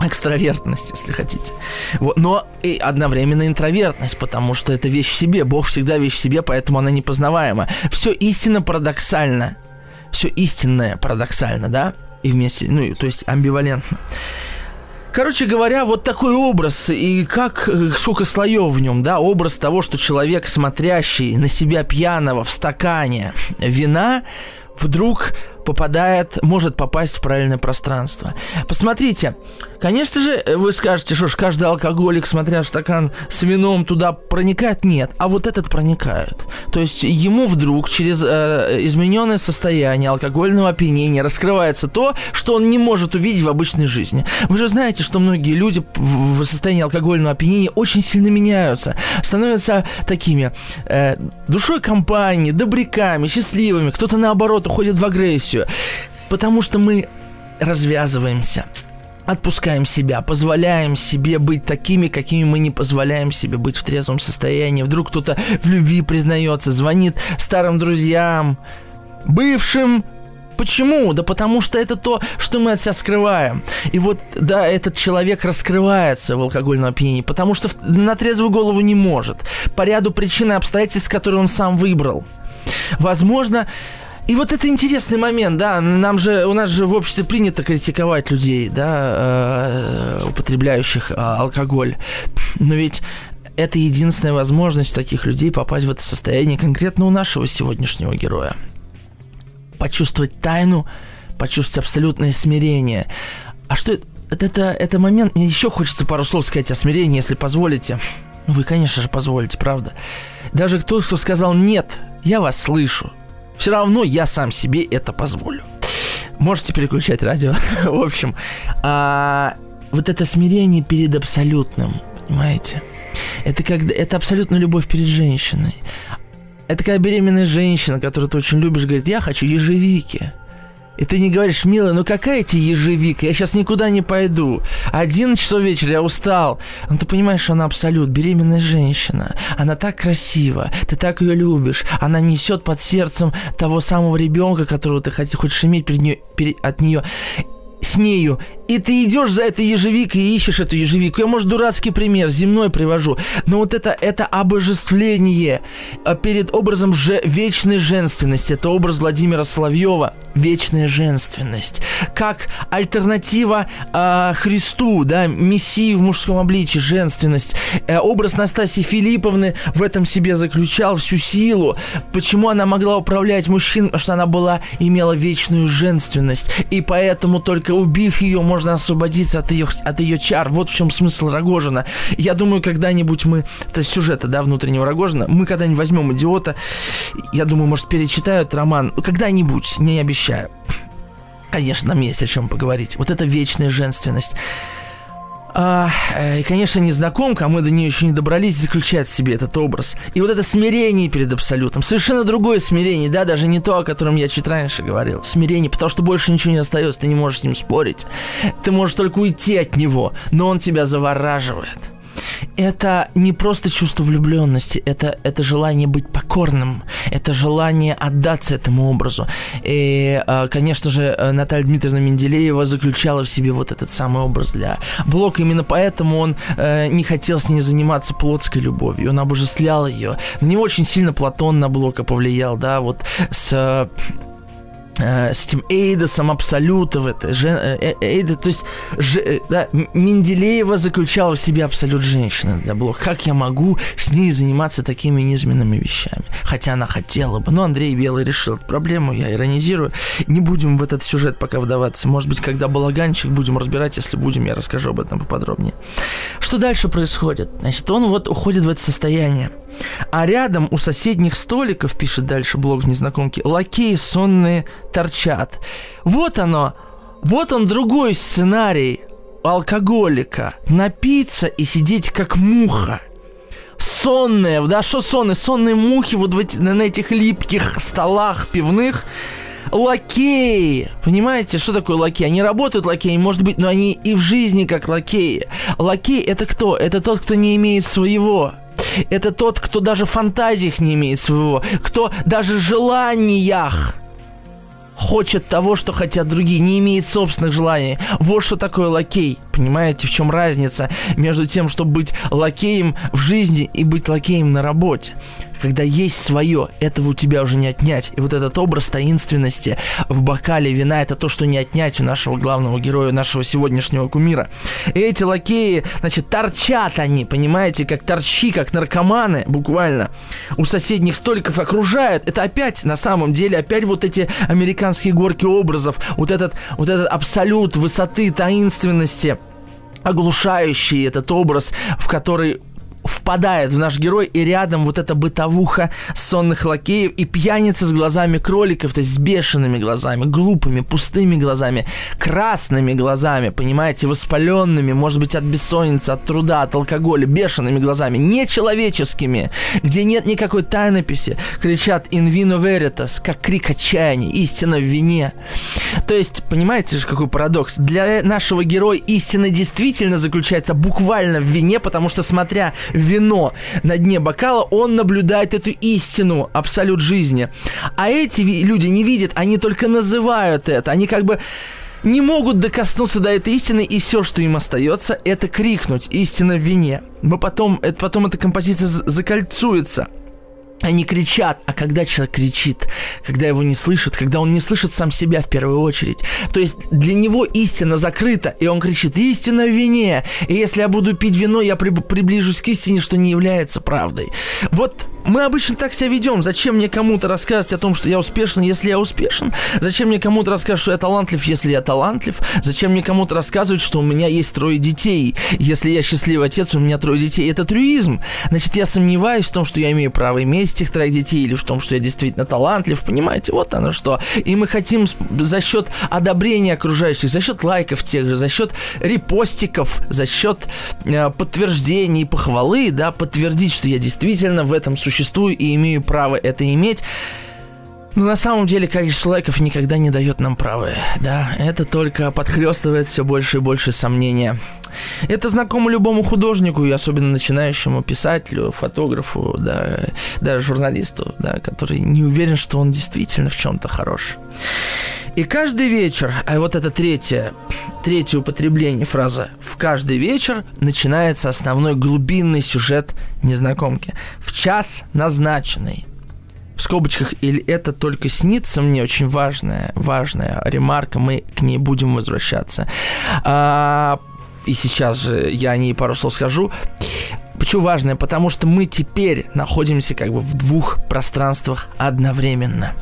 экстравертность, если хотите. Вот. Но и одновременно интровертность, потому что это вещь в себе. Бог всегда вещь в себе, поэтому она непознаваема. Все истинно парадоксально. Все истинное парадоксально, да? И вместе, ну, то есть амбивалентно. Короче говоря, вот такой образ, и как, э, сколько слоев в нем, да, образ того, что человек, смотрящий на себя пьяного в стакане вина, вдруг попадает, может попасть в правильное пространство. Посмотрите, конечно же, вы скажете, что ж каждый алкоголик, смотря в стакан с вином, туда проникает? Нет, а вот этот проникает. То есть ему вдруг через э, измененное состояние алкогольного опьянения раскрывается то, что он не может увидеть в обычной жизни. Вы же знаете, что многие люди в состоянии алкогольного опьянения очень сильно меняются, становятся такими э, душой компании, добряками, счастливыми, кто-то наоборот уходит в агрессию. Потому что мы развязываемся, отпускаем себя, позволяем себе быть такими, какими мы не позволяем себе быть в трезвом состоянии. Вдруг кто-то в любви признается, звонит старым друзьям, бывшим, Почему? Да потому что это то, что мы от себя скрываем. И вот, да, этот человек раскрывается в алкогольном опьянении, потому что на трезвую голову не может. По ряду причин и обстоятельств, которые он сам выбрал. Возможно, и вот это интересный момент, да, нам же, у нас же в обществе принято критиковать людей, да, э, употребляющих э, алкоголь. Но ведь это единственная возможность таких людей попасть в это состояние конкретно у нашего сегодняшнего героя. Почувствовать тайну, почувствовать абсолютное смирение. А что это? Это, это момент, мне еще хочется пару слов сказать о смирении, если позволите. Вы, конечно же, позволите, правда. Даже тот, кто сказал «нет», я вас слышу. Все равно я сам себе это позволю. Можете переключать радио. [LAUGHS] В общем, а, вот это смирение перед абсолютным, понимаете? Это когда это абсолютно любовь перед женщиной. Это такая беременная женщина, которую ты очень любишь, говорит, я хочу ежевики. И ты не говоришь, милая, ну какая тебе ежевика, я сейчас никуда не пойду. Один часов вечера, я устал. Но ты понимаешь, что она абсолют беременная женщина. Она так красива, ты так ее любишь. Она несет под сердцем того самого ребенка, которого ты хочешь иметь перед нее, перед, от нее с нею, и ты идешь за этой ежевикой и ищешь эту ежевику. Я, может, дурацкий пример, земной привожу, но вот это, это обожествление а, перед образом же вечной женственности. Это образ Владимира Соловьева, вечная женственность. Как альтернатива э, Христу, да, Мессии в мужском обличии, женственность. Э, образ Настасии Филипповны в этом себе заключал всю силу. Почему она могла управлять мужчин? Потому что она была, имела вечную женственность. И поэтому только только убив ее, можно освободиться от ее, от ее чар. Вот в чем смысл Рогожина. Я думаю, когда-нибудь мы, это сюжета, да, внутреннего Рогожина, мы когда-нибудь возьмем идиота, я думаю, может, перечитают роман. Когда-нибудь, не обещаю. Конечно, нам есть о чем поговорить. Вот эта вечная женственность. А, э, и, конечно, незнакомка, а мы до нее еще не добрались, заключает в себе этот образ. И вот это смирение перед Абсолютом. Совершенно другое смирение, да, даже не то, о котором я чуть раньше говорил. Смирение, потому что больше ничего не остается, ты не можешь с ним спорить. Ты можешь только уйти от него, но он тебя завораживает это не просто чувство влюбленности, это, это желание быть покорным, это желание отдаться этому образу. И, а, конечно же, Наталья Дмитриевна Менделеева заключала в себе вот этот самый образ для Блока. Именно поэтому он э, не хотел с ней заниматься плотской любовью, он обожествлял ее. На него очень сильно Платон на Блока повлиял, да, вот с Э, с этим Эйдосом Абсолютов, это жен, э, э, Эйда, то есть ж, да, Менделеева заключала в себе абсолют женщины для Блока. Как я могу с ней заниматься такими низменными вещами? Хотя она хотела бы. Но Андрей Белый решил эту проблему, я иронизирую. Не будем в этот сюжет пока вдаваться. Может быть, когда балаганчик будем разбирать, если будем, я расскажу об этом поподробнее. Что дальше происходит? Значит, он вот уходит в это состояние. А рядом у соседних столиков, пишет дальше блог незнакомки, лакеи сонные торчат. Вот оно, вот он другой сценарий алкоголика. Напиться и сидеть как муха. сонные, да, что сонные? Сонные мухи вот в эти, на этих липких столах пивных. Лакеи. Понимаете, что такое лакеи? Они работают лакеями, может быть, но они и в жизни как лакеи. Лакей это кто? Это тот, кто не имеет своего. Это тот, кто даже в фантазиях не имеет своего, кто даже желаниях хочет того, что хотят другие, не имеет собственных желаний. Вот что такое лакей. Понимаете, в чем разница между тем, чтобы быть лакеем в жизни и быть лакеем на работе? Когда есть свое, этого у тебя уже не отнять. И вот этот образ таинственности в бокале вина, это то, что не отнять у нашего главного героя, нашего сегодняшнего кумира. И эти лакеи, значит, торчат они, понимаете, как торчи, как наркоманы, буквально. У соседних столиков окружают. Это опять, на самом деле, опять вот эти американские горки образов, вот этот, вот этот абсолют высоты, таинственности оглушающий этот образ, в который впадает в наш герой, и рядом вот эта бытовуха сонных лакеев и пьяница с глазами кроликов, то есть с бешеными глазами, глупыми, пустыми глазами, красными глазами, понимаете, воспаленными, может быть, от бессонницы, от труда, от алкоголя, бешеными глазами, нечеловеческими, где нет никакой тайнописи, кричат «in vino veritas», как крик отчаяния, истина в вине. То есть, понимаете же, какой парадокс? Для нашего героя истина действительно заключается буквально в вине, потому что, смотря вино на дне бокала, он наблюдает эту истину, абсолют жизни. А эти люди не видят, они только называют это, они как бы не могут докоснуться до этой истины, и все, что им остается, это крикнуть «Истина в вине». Мы потом, это, потом эта композиция закольцуется – они кричат, а когда человек кричит, когда его не слышат, когда он не слышит сам себя в первую очередь, то есть для него истина закрыта, и он кричит «истина в вине», и если я буду пить вино, я приближусь к истине, что не является правдой. Вот мы обычно так себя ведем. Зачем мне кому-то рассказывать о том, что я успешен, если я успешен? Зачем мне кому-то рассказывать, что я талантлив, если я талантлив? Зачем мне кому-то рассказывать, что у меня есть трое детей? Если я счастливый отец, у меня трое детей. Это трюизм. Значит, я сомневаюсь в том, что я имею право иметь этих троих детей, или в том, что я действительно талантлив. Понимаете, вот оно что. И мы хотим за счет одобрения окружающих, за счет лайков тех же, за счет репостиков, за счет э, подтверждений, похвалы, да, подтвердить, что я действительно в этом существую существую и имею право это иметь. Но на самом деле количество лайков никогда не дает нам права, да, это только подхлестывает все больше и больше сомнения. Это знакомо любому художнику, и особенно начинающему писателю, фотографу, да, даже журналисту, да, который не уверен, что он действительно в чем-то хорош. И каждый вечер, а вот это третье, третье употребление фразы, в каждый вечер начинается основной глубинный сюжет незнакомки. В час назначенный. В скобочках, или это только снится мне, очень важная, важная ремарка, мы к ней будем возвращаться. А, и сейчас же я о ней пару слов скажу. Почему важное? Потому что мы теперь находимся как бы в двух пространствах одновременно.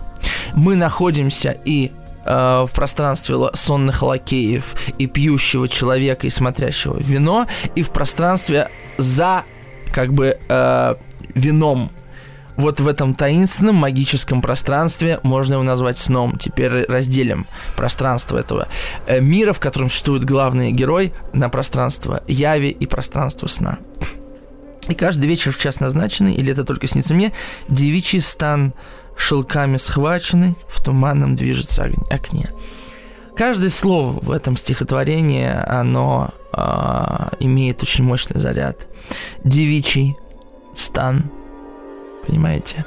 Мы находимся и э, в пространстве сонных лакеев и пьющего человека и смотрящего вино, и в пространстве за как бы э, вином вот в этом таинственном магическом пространстве, можно его назвать сном. Теперь разделим пространство этого э, мира, в котором существует главный герой, на пространство яви и пространство сна. И каждый вечер в час назначенный, или это только снится мне, девичий стан шелками схваченный, в туманном движется окне. Каждое слово в этом стихотворении, оно э, имеет очень мощный заряд. Девичий стан, понимаете?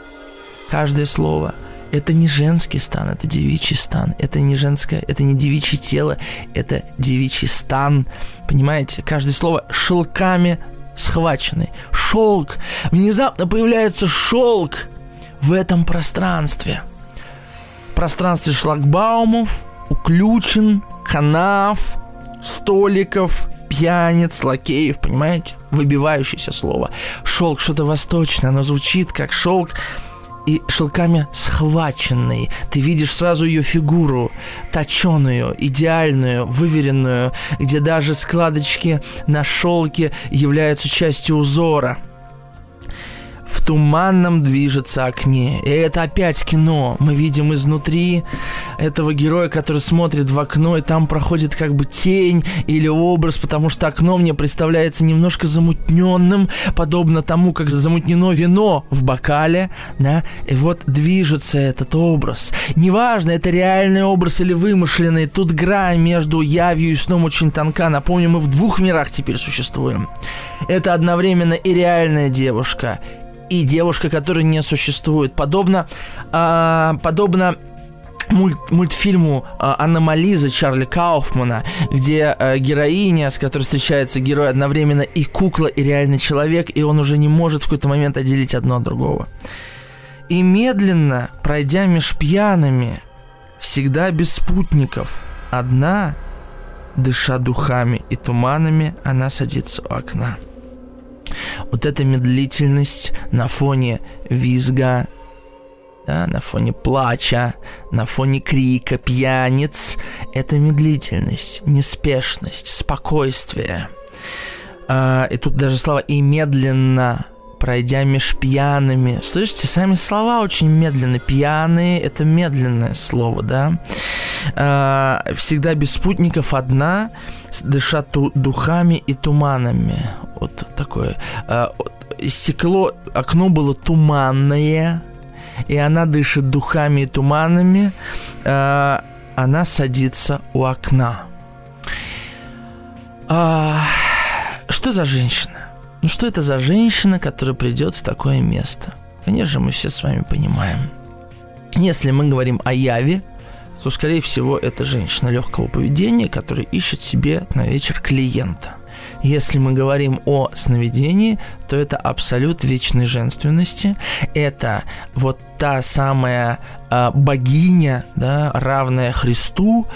Каждое слово – это не женский стан, это девичий стан. Это не женское, это не девичье тело, это девичий стан. Понимаете? Каждое слово шелками схваченный. Шелк. Внезапно появляется шелк в этом пространстве. Пространстве шлагбаумов, уключен, канав, столиков, пьяниц, лакеев, понимаете? Выбивающееся слово. Шелк что-то восточное, оно звучит как шелк и шелками схваченный. Ты видишь сразу ее фигуру, точеную, идеальную, выверенную, где даже складочки на шелке являются частью узора – в туманном движется окне. И это опять кино. Мы видим изнутри этого героя, который смотрит в окно, и там проходит как бы тень или образ, потому что окно мне представляется немножко замутненным, подобно тому, как замутнено вино в бокале, да, и вот движется этот образ. Неважно, это реальный образ или вымышленный, тут грань между явью и сном очень тонка. Напомню, мы в двух мирах теперь существуем. Это одновременно и реальная девушка, и девушка, которая не существует. Подобно, э, подобно мульт, мультфильму э, «Аномализа» Чарли Кауфмана, где э, героиня, с которой встречается герой, одновременно и кукла, и реальный человек, и он уже не может в какой-то момент отделить одно от другого. И медленно, пройдя меж пьяными, всегда без спутников, одна, дыша духами и туманами, она садится у окна. Вот эта медлительность на фоне визга, да, на фоне плача, на фоне крика пьяниц, это медлительность, неспешность, спокойствие. А, и тут даже слова «и медленно», пройдя меж пьяными. Слышите, сами слова очень медленные. Пьяные — это медленное слово, да? А, всегда без спутников одна, дыша духами и туманами. Вот такое. А, стекло, окно было туманное, и она дышит духами и туманами. А, она садится у окна. А, что за женщина? Ну что это за женщина, которая придет в такое место? Конечно, мы все с вами понимаем. Если мы говорим о Яве, то, скорее всего, это женщина легкого поведения, которая ищет себе на вечер клиента. Если мы говорим о сновидении, то это абсолют вечной женственности. Это вот та самая э, богиня, да, равная Христу,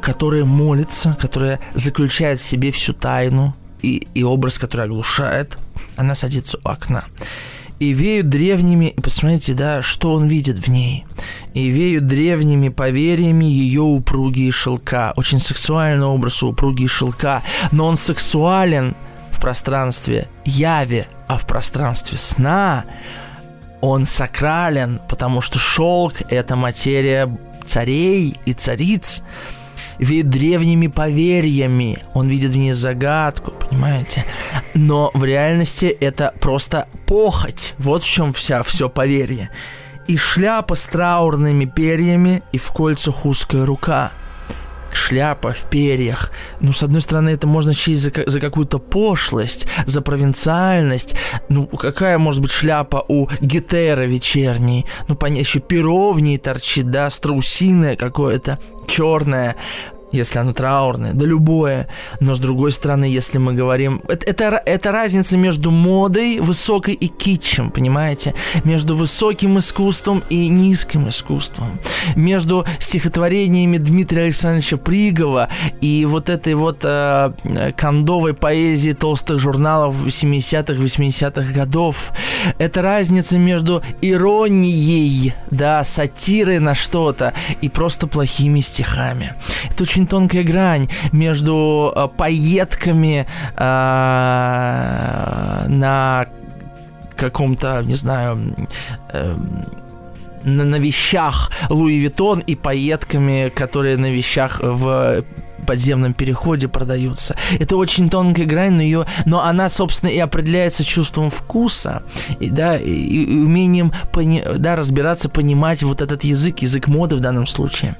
которая молится, которая заключает в себе всю тайну и, и образ, который оглушает. Она садится у окна и веют древними, и посмотрите, да, что он видит в ней. И веют древними поверьями ее упругие шелка. Очень сексуальный образ упругие шелка, но он сексуален в пространстве яви, а в пространстве сна он сакрален, потому что шелк – это материя царей и цариц веет древними поверьями. Он видит в ней загадку, понимаете? Но в реальности это просто похоть. Вот в чем вся все поверье. И шляпа с траурными перьями, и в кольцах узкая рука – шляпа в перьях. Ну, с одной стороны, это можно счесть за, за какую-то пошлость, за провинциальность. Ну, какая может быть шляпа у гетера вечерней? Ну, понятно, еще перо в ней торчит, да, страусиное какое-то, черное если оно траурное, да любое. Но с другой стороны, если мы говорим... Это, это, это разница между модой высокой и китчем, понимаете? Между высоким искусством и низким искусством. Между стихотворениями Дмитрия Александровича Пригова и вот этой вот э, кондовой поэзии толстых журналов 70-х, 80-х годов. Это разница между иронией, да, сатирой на что-то и просто плохими стихами. Это очень очень тонкая грань между э, поетками э, на каком-то, не знаю, э, на, на вещах Луи Виттон и поетками, которые на вещах в подземном переходе продаются. Это очень тонкая грань, но, ее, но она, собственно, и определяется чувством вкуса, и, да, и, и умением пони, да, разбираться, понимать вот этот язык, язык моды в данном случае.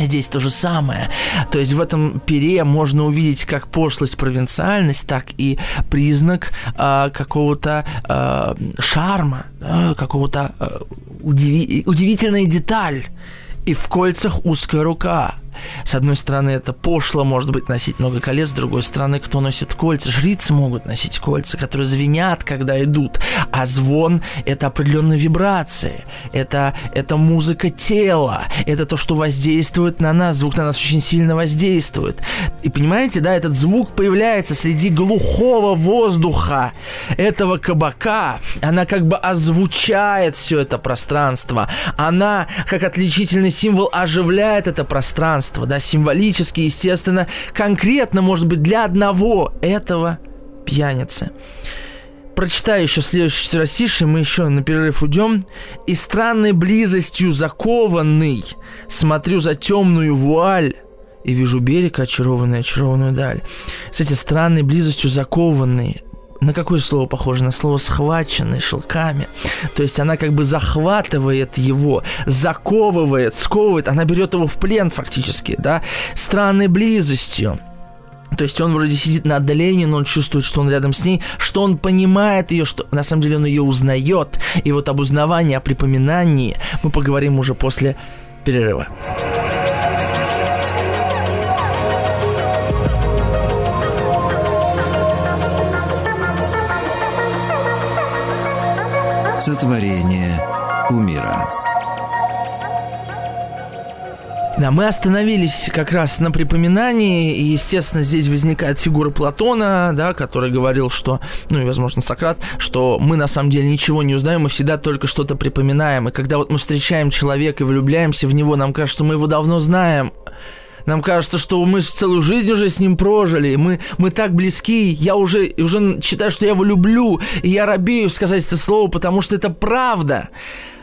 Здесь то же самое. То есть в этом пере можно увидеть как пошлость, провинциальность, так и признак э, какого-то э, шарма, э, какого-то э, удиви- удивительная деталь. И в кольцах узкая рука. С одной стороны, это пошло, может быть, носить много колец, с другой стороны, кто носит кольца? Жрицы могут носить кольца, которые звенят, когда идут, а звон – это определенные вибрации, это, это музыка тела, это то, что воздействует на нас, звук на нас очень сильно воздействует. И понимаете, да, этот звук появляется среди глухого воздуха этого кабака, она как бы озвучает все это пространство, она, как отличительный символ, оживляет это пространство, пространство, да, символически, естественно, конкретно, может быть, для одного этого пьяницы. прочитаю еще следующее четверостишие, мы еще на перерыв уйдем. «И странной близостью закованный смотрю за темную вуаль, и вижу берег, очарованный, очарованную даль». Кстати, странной близостью закованный на какое слово похоже? На слово «схваченный» шелками. То есть она как бы захватывает его, заковывает, сковывает, она берет его в плен фактически, да, странной близостью. То есть он вроде сидит на отдалении, но он чувствует, что он рядом с ней, что он понимает ее, что на самом деле он ее узнает. И вот об узнавании, о припоминании мы поговорим уже после перерыва. Сотворение умира. Да, мы остановились как раз на припоминании, и, естественно, здесь возникает фигура Платона, да, который говорил, что, ну и, возможно, Сократ, что мы на самом деле ничего не узнаем, мы всегда только что-то припоминаем. И когда вот мы встречаем человека и влюбляемся в него, нам кажется, что мы его давно знаем, нам кажется, что мы целую жизнь уже с ним прожили, мы, мы так близки, я уже, уже считаю, что я его люблю, и я робею сказать это слово, потому что это правда.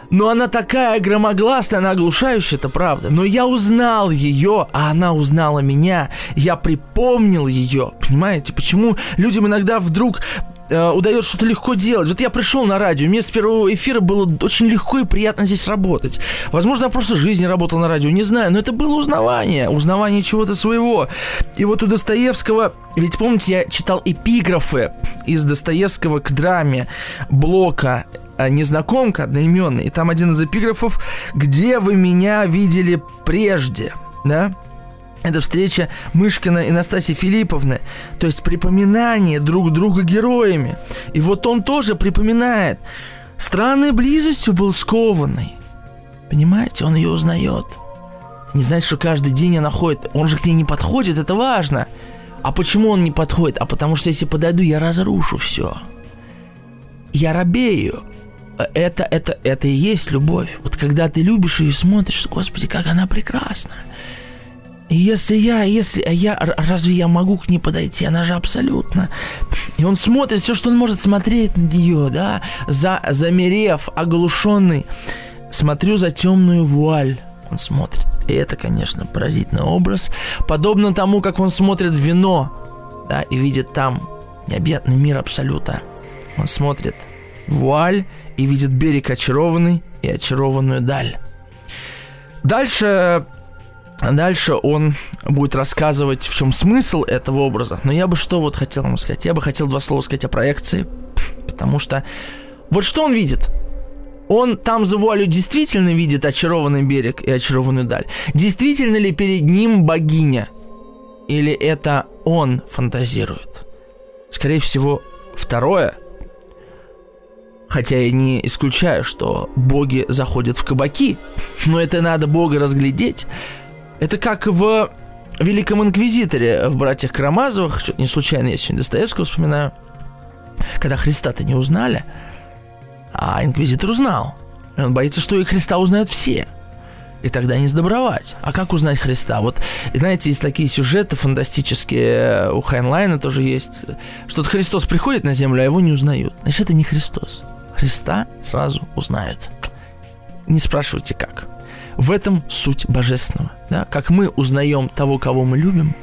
Но она такая громогласная, она оглушающая, это правда. Но я узнал ее, а она узнала меня. Я припомнил ее. Понимаете, почему людям иногда вдруг э, удается что-то легко делать. Вот я пришел на радио, мне с первого эфира было очень легко и приятно здесь работать. Возможно, я просто жизни работал на радио, не знаю, но это было узнавание, узнавание чего-то своего. И вот у Достоевского, ведь помните, я читал эпиграфы из Достоевского к драме Блока Э, незнакомка одноименная, и там один из эпиграфов «Где вы меня видели прежде?» Да? Это встреча Мышкина и Настасьи Филипповны, то есть припоминание друг друга героями. И вот он тоже припоминает. Странной близостью был скованный. Понимаете, он ее узнает. Не знает, что каждый день она ходит. Он же к ней не подходит, это важно. А почему он не подходит? А потому что если подойду, я разрушу все. Я робею это, это, это и есть любовь. Вот когда ты любишь ее и смотришь, Господи, как она прекрасна. Если я, если я, разве я могу к ней подойти? Она же абсолютно. И он смотрит все, что он может смотреть на нее, да, за, замерев, оглушенный. Смотрю за темную вуаль. Он смотрит. И это, конечно, поразительный образ. Подобно тому, как он смотрит вино, да, и видит там необъятный мир абсолюта. Он смотрит вуаль и видит берег очарованный и очарованную даль. Дальше Дальше он будет рассказывать, в чем смысл этого образа. Но я бы что вот хотел ему сказать? Я бы хотел два слова сказать о проекции. Потому что вот что он видит? Он там за вуалью действительно видит очарованный берег и очарованную даль? Действительно ли перед ним богиня? Или это он фантазирует? Скорее всего, второе – Хотя я не исключаю, что боги заходят в кабаки, но это надо бога разглядеть. Это как в Великом Инквизиторе в «Братьях Карамазовых», не случайно я сегодня Достоевского вспоминаю, когда Христа-то не узнали, а Инквизитор узнал. Он боится, что и Христа узнают все. И тогда не сдобровать. А как узнать Христа? Вот, знаете, есть такие сюжеты фантастические, у Хайнлайна тоже есть, что Христос приходит на землю, а его не узнают. Значит, это не Христос. Христа сразу узнают. Не спрашивайте как. В этом суть божественного. Да? Как мы узнаем того, кого мы любим,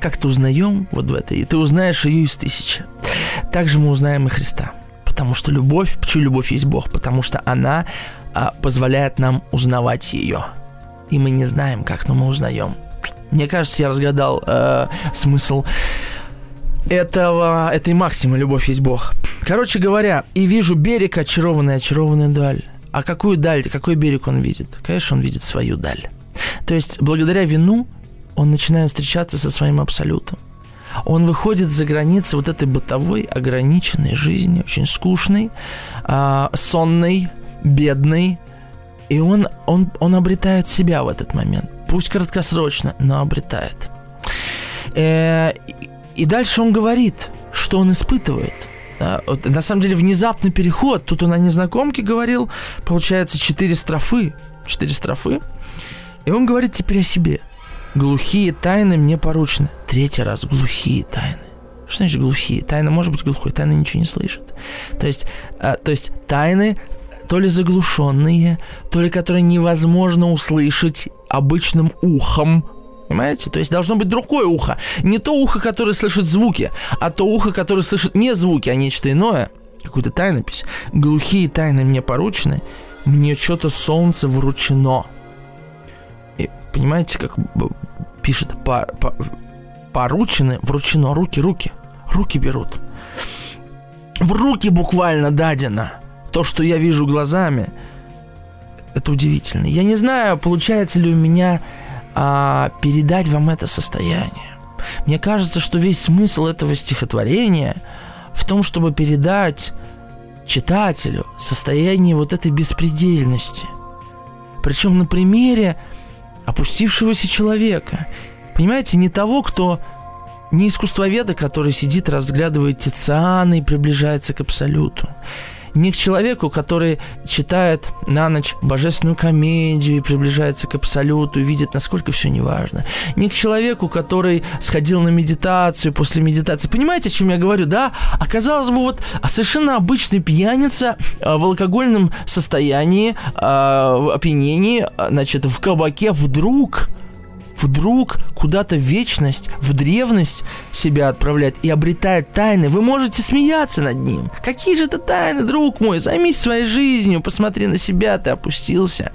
как ты узнаем вот в этой, и ты узнаешь ее из тысячи. Также мы узнаем и Христа. Потому что любовь, почему любовь есть Бог? Потому что она а, позволяет нам узнавать ее. И мы не знаем, как, но мы узнаем. Мне кажется, я разгадал э, смысл этого, этой максимы «Любовь есть Бог». Короче говоря, и вижу берег, очарованный, очарованную даль. А какую даль, какой берег он видит? Конечно, он видит свою даль. То есть, благодаря вину он начинает встречаться со своим абсолютом. Он выходит за границы вот этой бытовой, ограниченной жизни, очень скучной, э, сонной, бедной. И он, он, он обретает себя в этот момент. Пусть краткосрочно, но обретает. Э, и дальше он говорит, что он испытывает. Вот, на самом деле внезапный переход. Тут он о незнакомке говорил. Получается четыре строфы. Четыре строфы. И он говорит теперь о себе. Глухие тайны мне поручены. Третий раз глухие тайны. Что значит глухие? Тайна может быть глухой, тайна ничего не слышит. То есть, э, то есть тайны то ли заглушенные, то ли которые невозможно услышать обычным ухом, Понимаете? То есть должно быть другое ухо. Не то ухо, которое слышит звуки, а то ухо, которое слышит не звуки, а нечто иное. Какую-то тайнопись. Глухие тайны мне поручены. Мне что-то солнце вручено. И понимаете, как пишет по, по, поручены, вручено, руки, руки. Руки берут. В руки буквально дадено. То, что я вижу глазами, это удивительно. Я не знаю, получается ли у меня а, передать вам это состояние. Мне кажется, что весь смысл этого стихотворения в том, чтобы передать читателю состояние вот этой беспредельности. Причем на примере опустившегося человека. Понимаете, не того, кто не искусствоведа, который сидит, разглядывает Тициана и приближается к абсолюту не к человеку, который читает на ночь божественную комедию и приближается к абсолюту и видит, насколько все неважно. Не к человеку, который сходил на медитацию после медитации. Понимаете, о чем я говорю, да? Оказалось бы, вот а совершенно обычный пьяница а, в алкогольном состоянии, а, в опьянении, значит, в кабаке вдруг вдруг куда-то в вечность, в древность себя отправляет и обретает тайны. Вы можете смеяться над ним. Какие же это тайны, друг мой? Займись своей жизнью, посмотри на себя, ты опустился.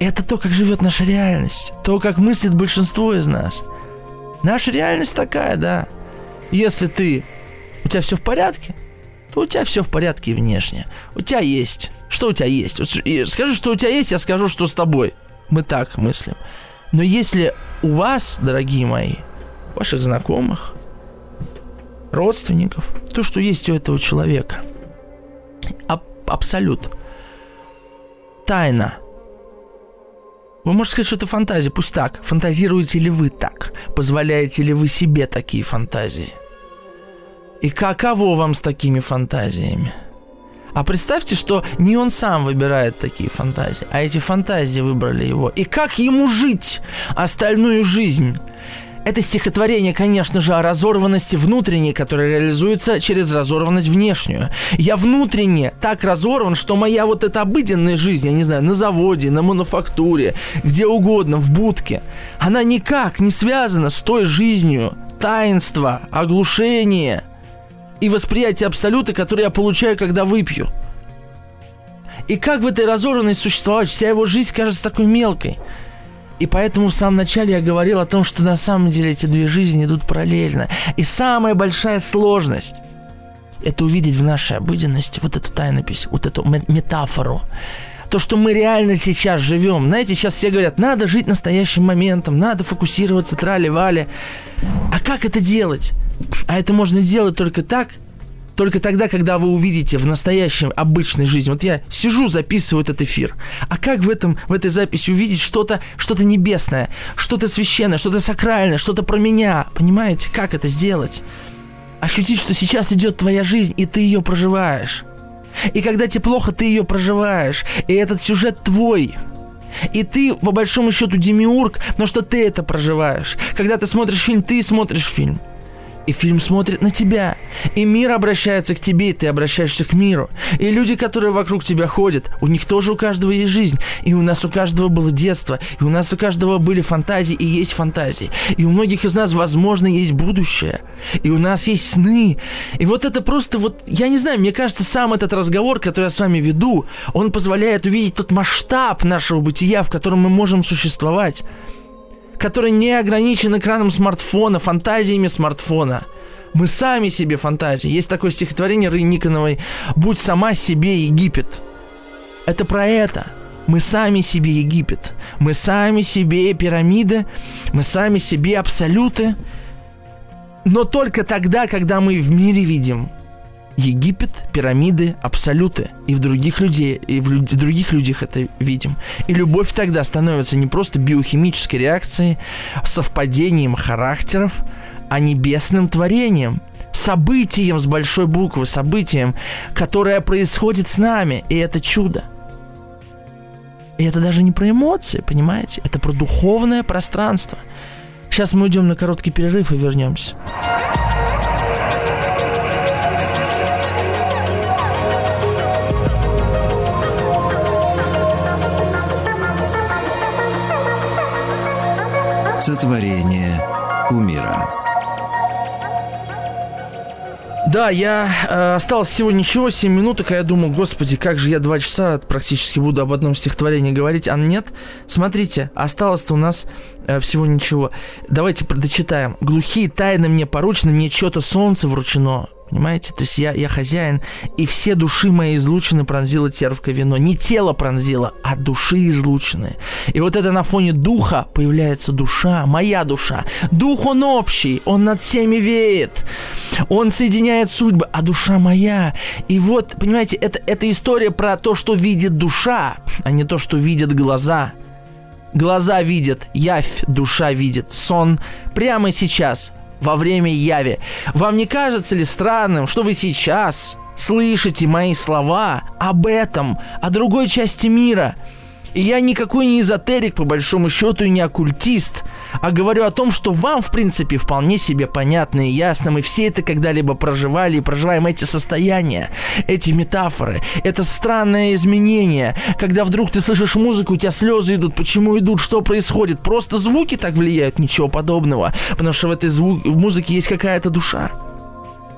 Это то, как живет наша реальность, то, как мыслит большинство из нас. Наша реальность такая, да. Если ты, у тебя все в порядке, то у тебя все в порядке внешне. У тебя есть. Что у тебя есть? Скажи, что у тебя есть, я скажу, что с тобой. Мы так мыслим. Но если у вас, дорогие мои, ваших знакомых, родственников, то, что есть у этого человека, аб- абсолют, тайна, вы можете сказать, что это фантазия, пусть так. Фантазируете ли вы так? Позволяете ли вы себе такие фантазии? И каково вам с такими фантазиями? А представьте, что не он сам выбирает такие фантазии, а эти фантазии выбрали его. И как ему жить остальную жизнь? Это стихотворение, конечно же, о разорванности внутренней, которая реализуется через разорванность внешнюю. Я внутренне так разорван, что моя вот эта обыденная жизнь, я не знаю, на заводе, на мануфактуре, где угодно, в будке, она никак не связана с той жизнью таинства, оглушения, и восприятие абсолюта, который я получаю, когда выпью. И как в этой разорванности существовать? Вся его жизнь кажется такой мелкой. И поэтому в самом начале я говорил о том, что на самом деле эти две жизни идут параллельно. И самая большая сложность – это увидеть в нашей обыденности вот эту тайнопись, вот эту метафору. То, что мы реально сейчас живем. Знаете, сейчас все говорят, надо жить настоящим моментом, надо фокусироваться, трали-вали. А как это делать? А это можно сделать только так, только тогда, когда вы увидите в настоящем обычной жизни. Вот я сижу, записываю этот эфир. А как в, этом, в этой записи увидеть что-то что небесное, что-то священное, что-то сакральное, что-то про меня? Понимаете, как это сделать? Ощутить, что сейчас идет твоя жизнь, и ты ее проживаешь. И когда тебе плохо, ты ее проживаешь. И этот сюжет твой. И ты, по большому счету, демиург, но что ты это проживаешь. Когда ты смотришь фильм, ты смотришь фильм и фильм смотрит на тебя. И мир обращается к тебе, и ты обращаешься к миру. И люди, которые вокруг тебя ходят, у них тоже у каждого есть жизнь. И у нас у каждого было детство, и у нас у каждого были фантазии, и есть фантазии. И у многих из нас, возможно, есть будущее. И у нас есть сны. И вот это просто вот, я не знаю, мне кажется, сам этот разговор, который я с вами веду, он позволяет увидеть тот масштаб нашего бытия, в котором мы можем существовать который не ограничен экраном смартфона, фантазиями смартфона. Мы сами себе фантазии. Есть такое стихотворение Ры Никоновой «Будь сама себе Египет». Это про это. Мы сами себе Египет. Мы сами себе пирамиды. Мы сами себе абсолюты. Но только тогда, когда мы в мире видим Египет, пирамиды, абсолюты. И в других людей, и в, в других людях это видим. И любовь тогда становится не просто биохимической реакцией, совпадением характеров, а небесным творением, событием с большой буквы, событием, которое происходит с нами, и это чудо. И это даже не про эмоции, понимаете? Это про духовное пространство. Сейчас мы уйдем на короткий перерыв и вернемся. Сотворение умира. Да, я э, осталось всего ничего, 7 минуток, а я думаю, господи, как же я два часа практически буду об одном стихотворении говорить, а нет. Смотрите, осталось-то у нас э, всего ничего. Давайте дочитаем. Глухие тайны мне поручены, мне что-то солнце вручено. Понимаете? То есть я, я хозяин, и все души мои излучены пронзило тервкое вино. Не тело пронзило, а души излучены. И вот это на фоне духа появляется душа, моя душа. Дух он общий, он над всеми веет. Он соединяет судьбы, а душа моя. И вот, понимаете, это, это история про то, что видит душа, а не то, что видят глаза. Глаза видят, явь, душа видит, сон прямо сейчас во время яви. Вам не кажется ли странным, что вы сейчас слышите мои слова об этом, о другой части мира – и я никакой не эзотерик, по большому счету, и не оккультист, а говорю о том, что вам, в принципе, вполне себе понятно и ясно. Мы все это когда-либо проживали и проживаем эти состояния, эти метафоры. Это странное изменение, когда вдруг ты слышишь музыку, у тебя слезы идут. Почему идут? Что происходит? Просто звуки так влияют? Ничего подобного. Потому что в этой звук... в музыке есть какая-то душа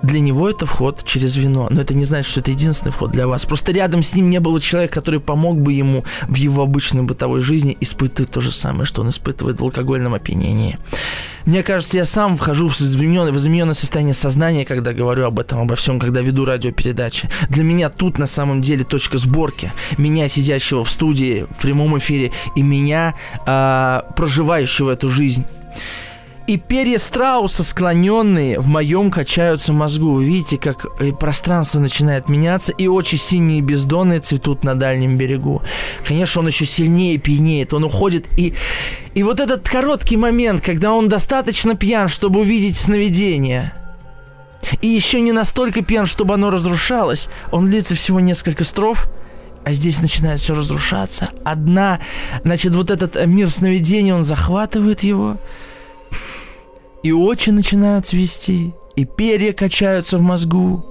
для него это вход через вино. Но это не значит, что это единственный вход для вас. Просто рядом с ним не было человека, который помог бы ему в его обычной бытовой жизни испытывать то же самое, что он испытывает в алкогольном опьянении. Мне кажется, я сам вхожу в измененное, в измененное состояние сознания, когда говорю об этом, обо всем, когда веду радиопередачи. Для меня тут на самом деле точка сборки. Меня, сидящего в студии, в прямом эфире, и меня, э, проживающего эту жизнь. И перья страуса, склоненные, в моем качаются мозгу. Вы видите, как э, пространство начинает меняться, и очи синие бездонные цветут на дальнем берегу. Конечно, он еще сильнее пьянеет, он уходит, и, и вот этот короткий момент, когда он достаточно пьян, чтобы увидеть сновидение, и еще не настолько пьян, чтобы оно разрушалось, он длится всего несколько строф, а здесь начинает все разрушаться. Одна, значит, вот этот мир сновидений, он захватывает его, и очи начинают свести, и перья качаются в мозгу,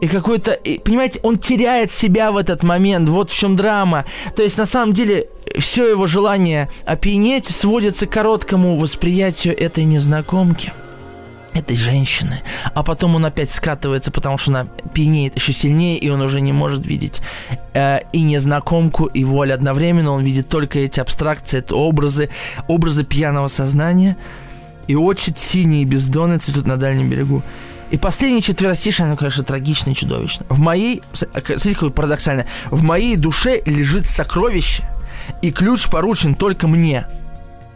и какой-то, и, понимаете, он теряет себя в этот момент, вот в чем драма. То есть, на самом деле, все его желание опьянеть сводится к короткому восприятию этой незнакомки этой женщины. А потом он опять скатывается, потому что она пьянеет еще сильнее, и он уже не может видеть э, и незнакомку, и волю одновременно. Он видит только эти абстракции, это образы, образы пьяного сознания – и очень синие бездонные цветут на дальнем берегу. И последнее четверостишее, оно, конечно, трагично и чудовищно. В моей, смотрите, какое парадоксально, в моей душе лежит сокровище, и ключ поручен только мне.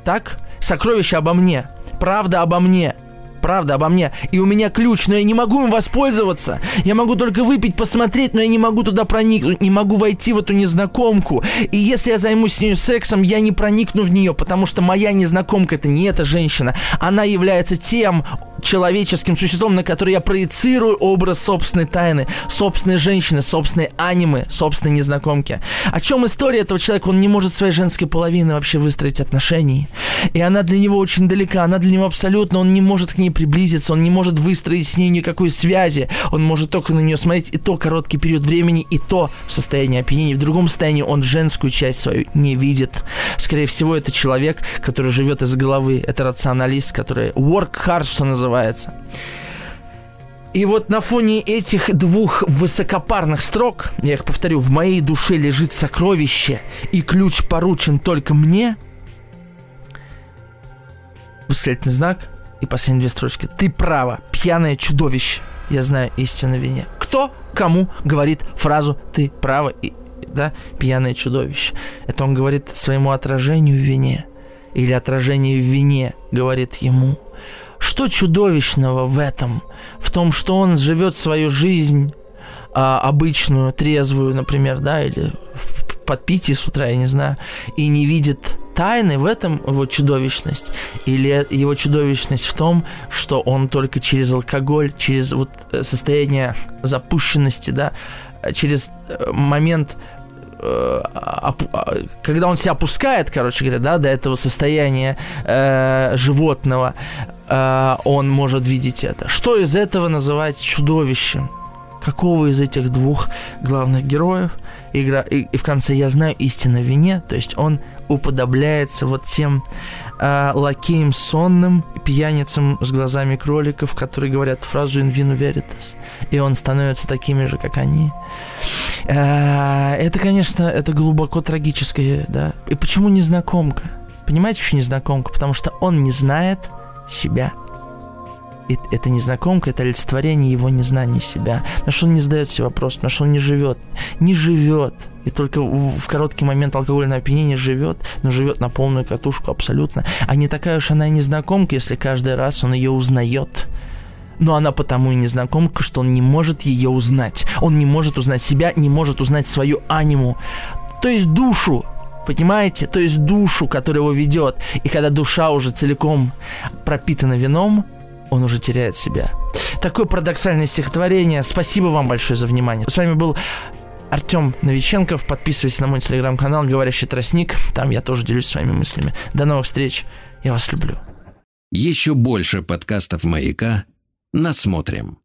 Так? Сокровище обо мне. Правда обо мне правда, обо мне. И у меня ключ, но я не могу им воспользоваться. Я могу только выпить, посмотреть, но я не могу туда проникнуть, не могу войти в эту незнакомку. И если я займусь с ней сексом, я не проникну в нее, потому что моя незнакомка это не эта женщина. Она является тем человеческим существом, на который я проецирую образ собственной тайны, собственной женщины, собственной анимы, собственной незнакомки. О чем история этого человека? Он не может своей женской половины вообще выстроить отношений. И она для него очень далека, она для него абсолютно, он не может к ней приблизиться, он не может выстроить с ней никакой связи, он может только на нее смотреть, и то короткий период времени, и то в состоянии опьянения. В другом состоянии он женскую часть свою не видит. Скорее всего, это человек, который живет из головы, это рационалист, который work hard, что называется. И вот на фоне этих двух высокопарных строк, я их повторю, в моей душе лежит сокровище, и ключ поручен только мне, восклицательный знак, и последние две строчки. Ты права, пьяное чудовище. Я знаю истину вине. Кто кому говорит фразу «ты права» и да, пьяное чудовище. Это он говорит своему отражению в вине. Или отражение в вине говорит ему. Что чудовищного в этом? В том, что он живет свою жизнь а, обычную, трезвую, например, да, или в подпитии с утра, я не знаю, и не видит тайны в этом его чудовищность? Или его чудовищность в том, что он только через алкоголь, через вот э, состояние запущенности, да, через э, момент э, а, когда он себя опускает, короче говоря, да, до этого состояния э, животного, э, он может видеть это. Что из этого называть чудовищем? Какого из этих двух главных героев игра, и, и в конце «я знаю истину в вине», то есть он уподобляется вот тем э, лакеям сонным, пьяницам с глазами кроликов, которые говорят фразу «in vino veritas», и он становится такими же, как они. Э, это, конечно, это глубоко трагическое, да. И почему незнакомка? Понимаете, почему незнакомка? Потому что он не знает себя и это незнакомка, это олицетворение его незнания себя. Потому что он не задает себе вопрос, потому что он не живет. Не живет. И только в, короткий момент алкогольного опьянения живет, но живет на полную катушку абсолютно. А не такая уж она и незнакомка, если каждый раз он ее узнает. Но она потому и незнакомка, что он не может ее узнать. Он не может узнать себя, не может узнать свою аниму. То есть душу, Понимаете? То есть душу, которая его ведет. И когда душа уже целиком пропитана вином, он уже теряет себя. Такое парадоксальное стихотворение. Спасибо вам большое за внимание. С вами был Артем Новиченков. Подписывайтесь на мой телеграм-канал «Говорящий тростник». Там я тоже делюсь своими мыслями. До новых встреч. Я вас люблю. Еще больше подкастов «Маяка» насмотрим.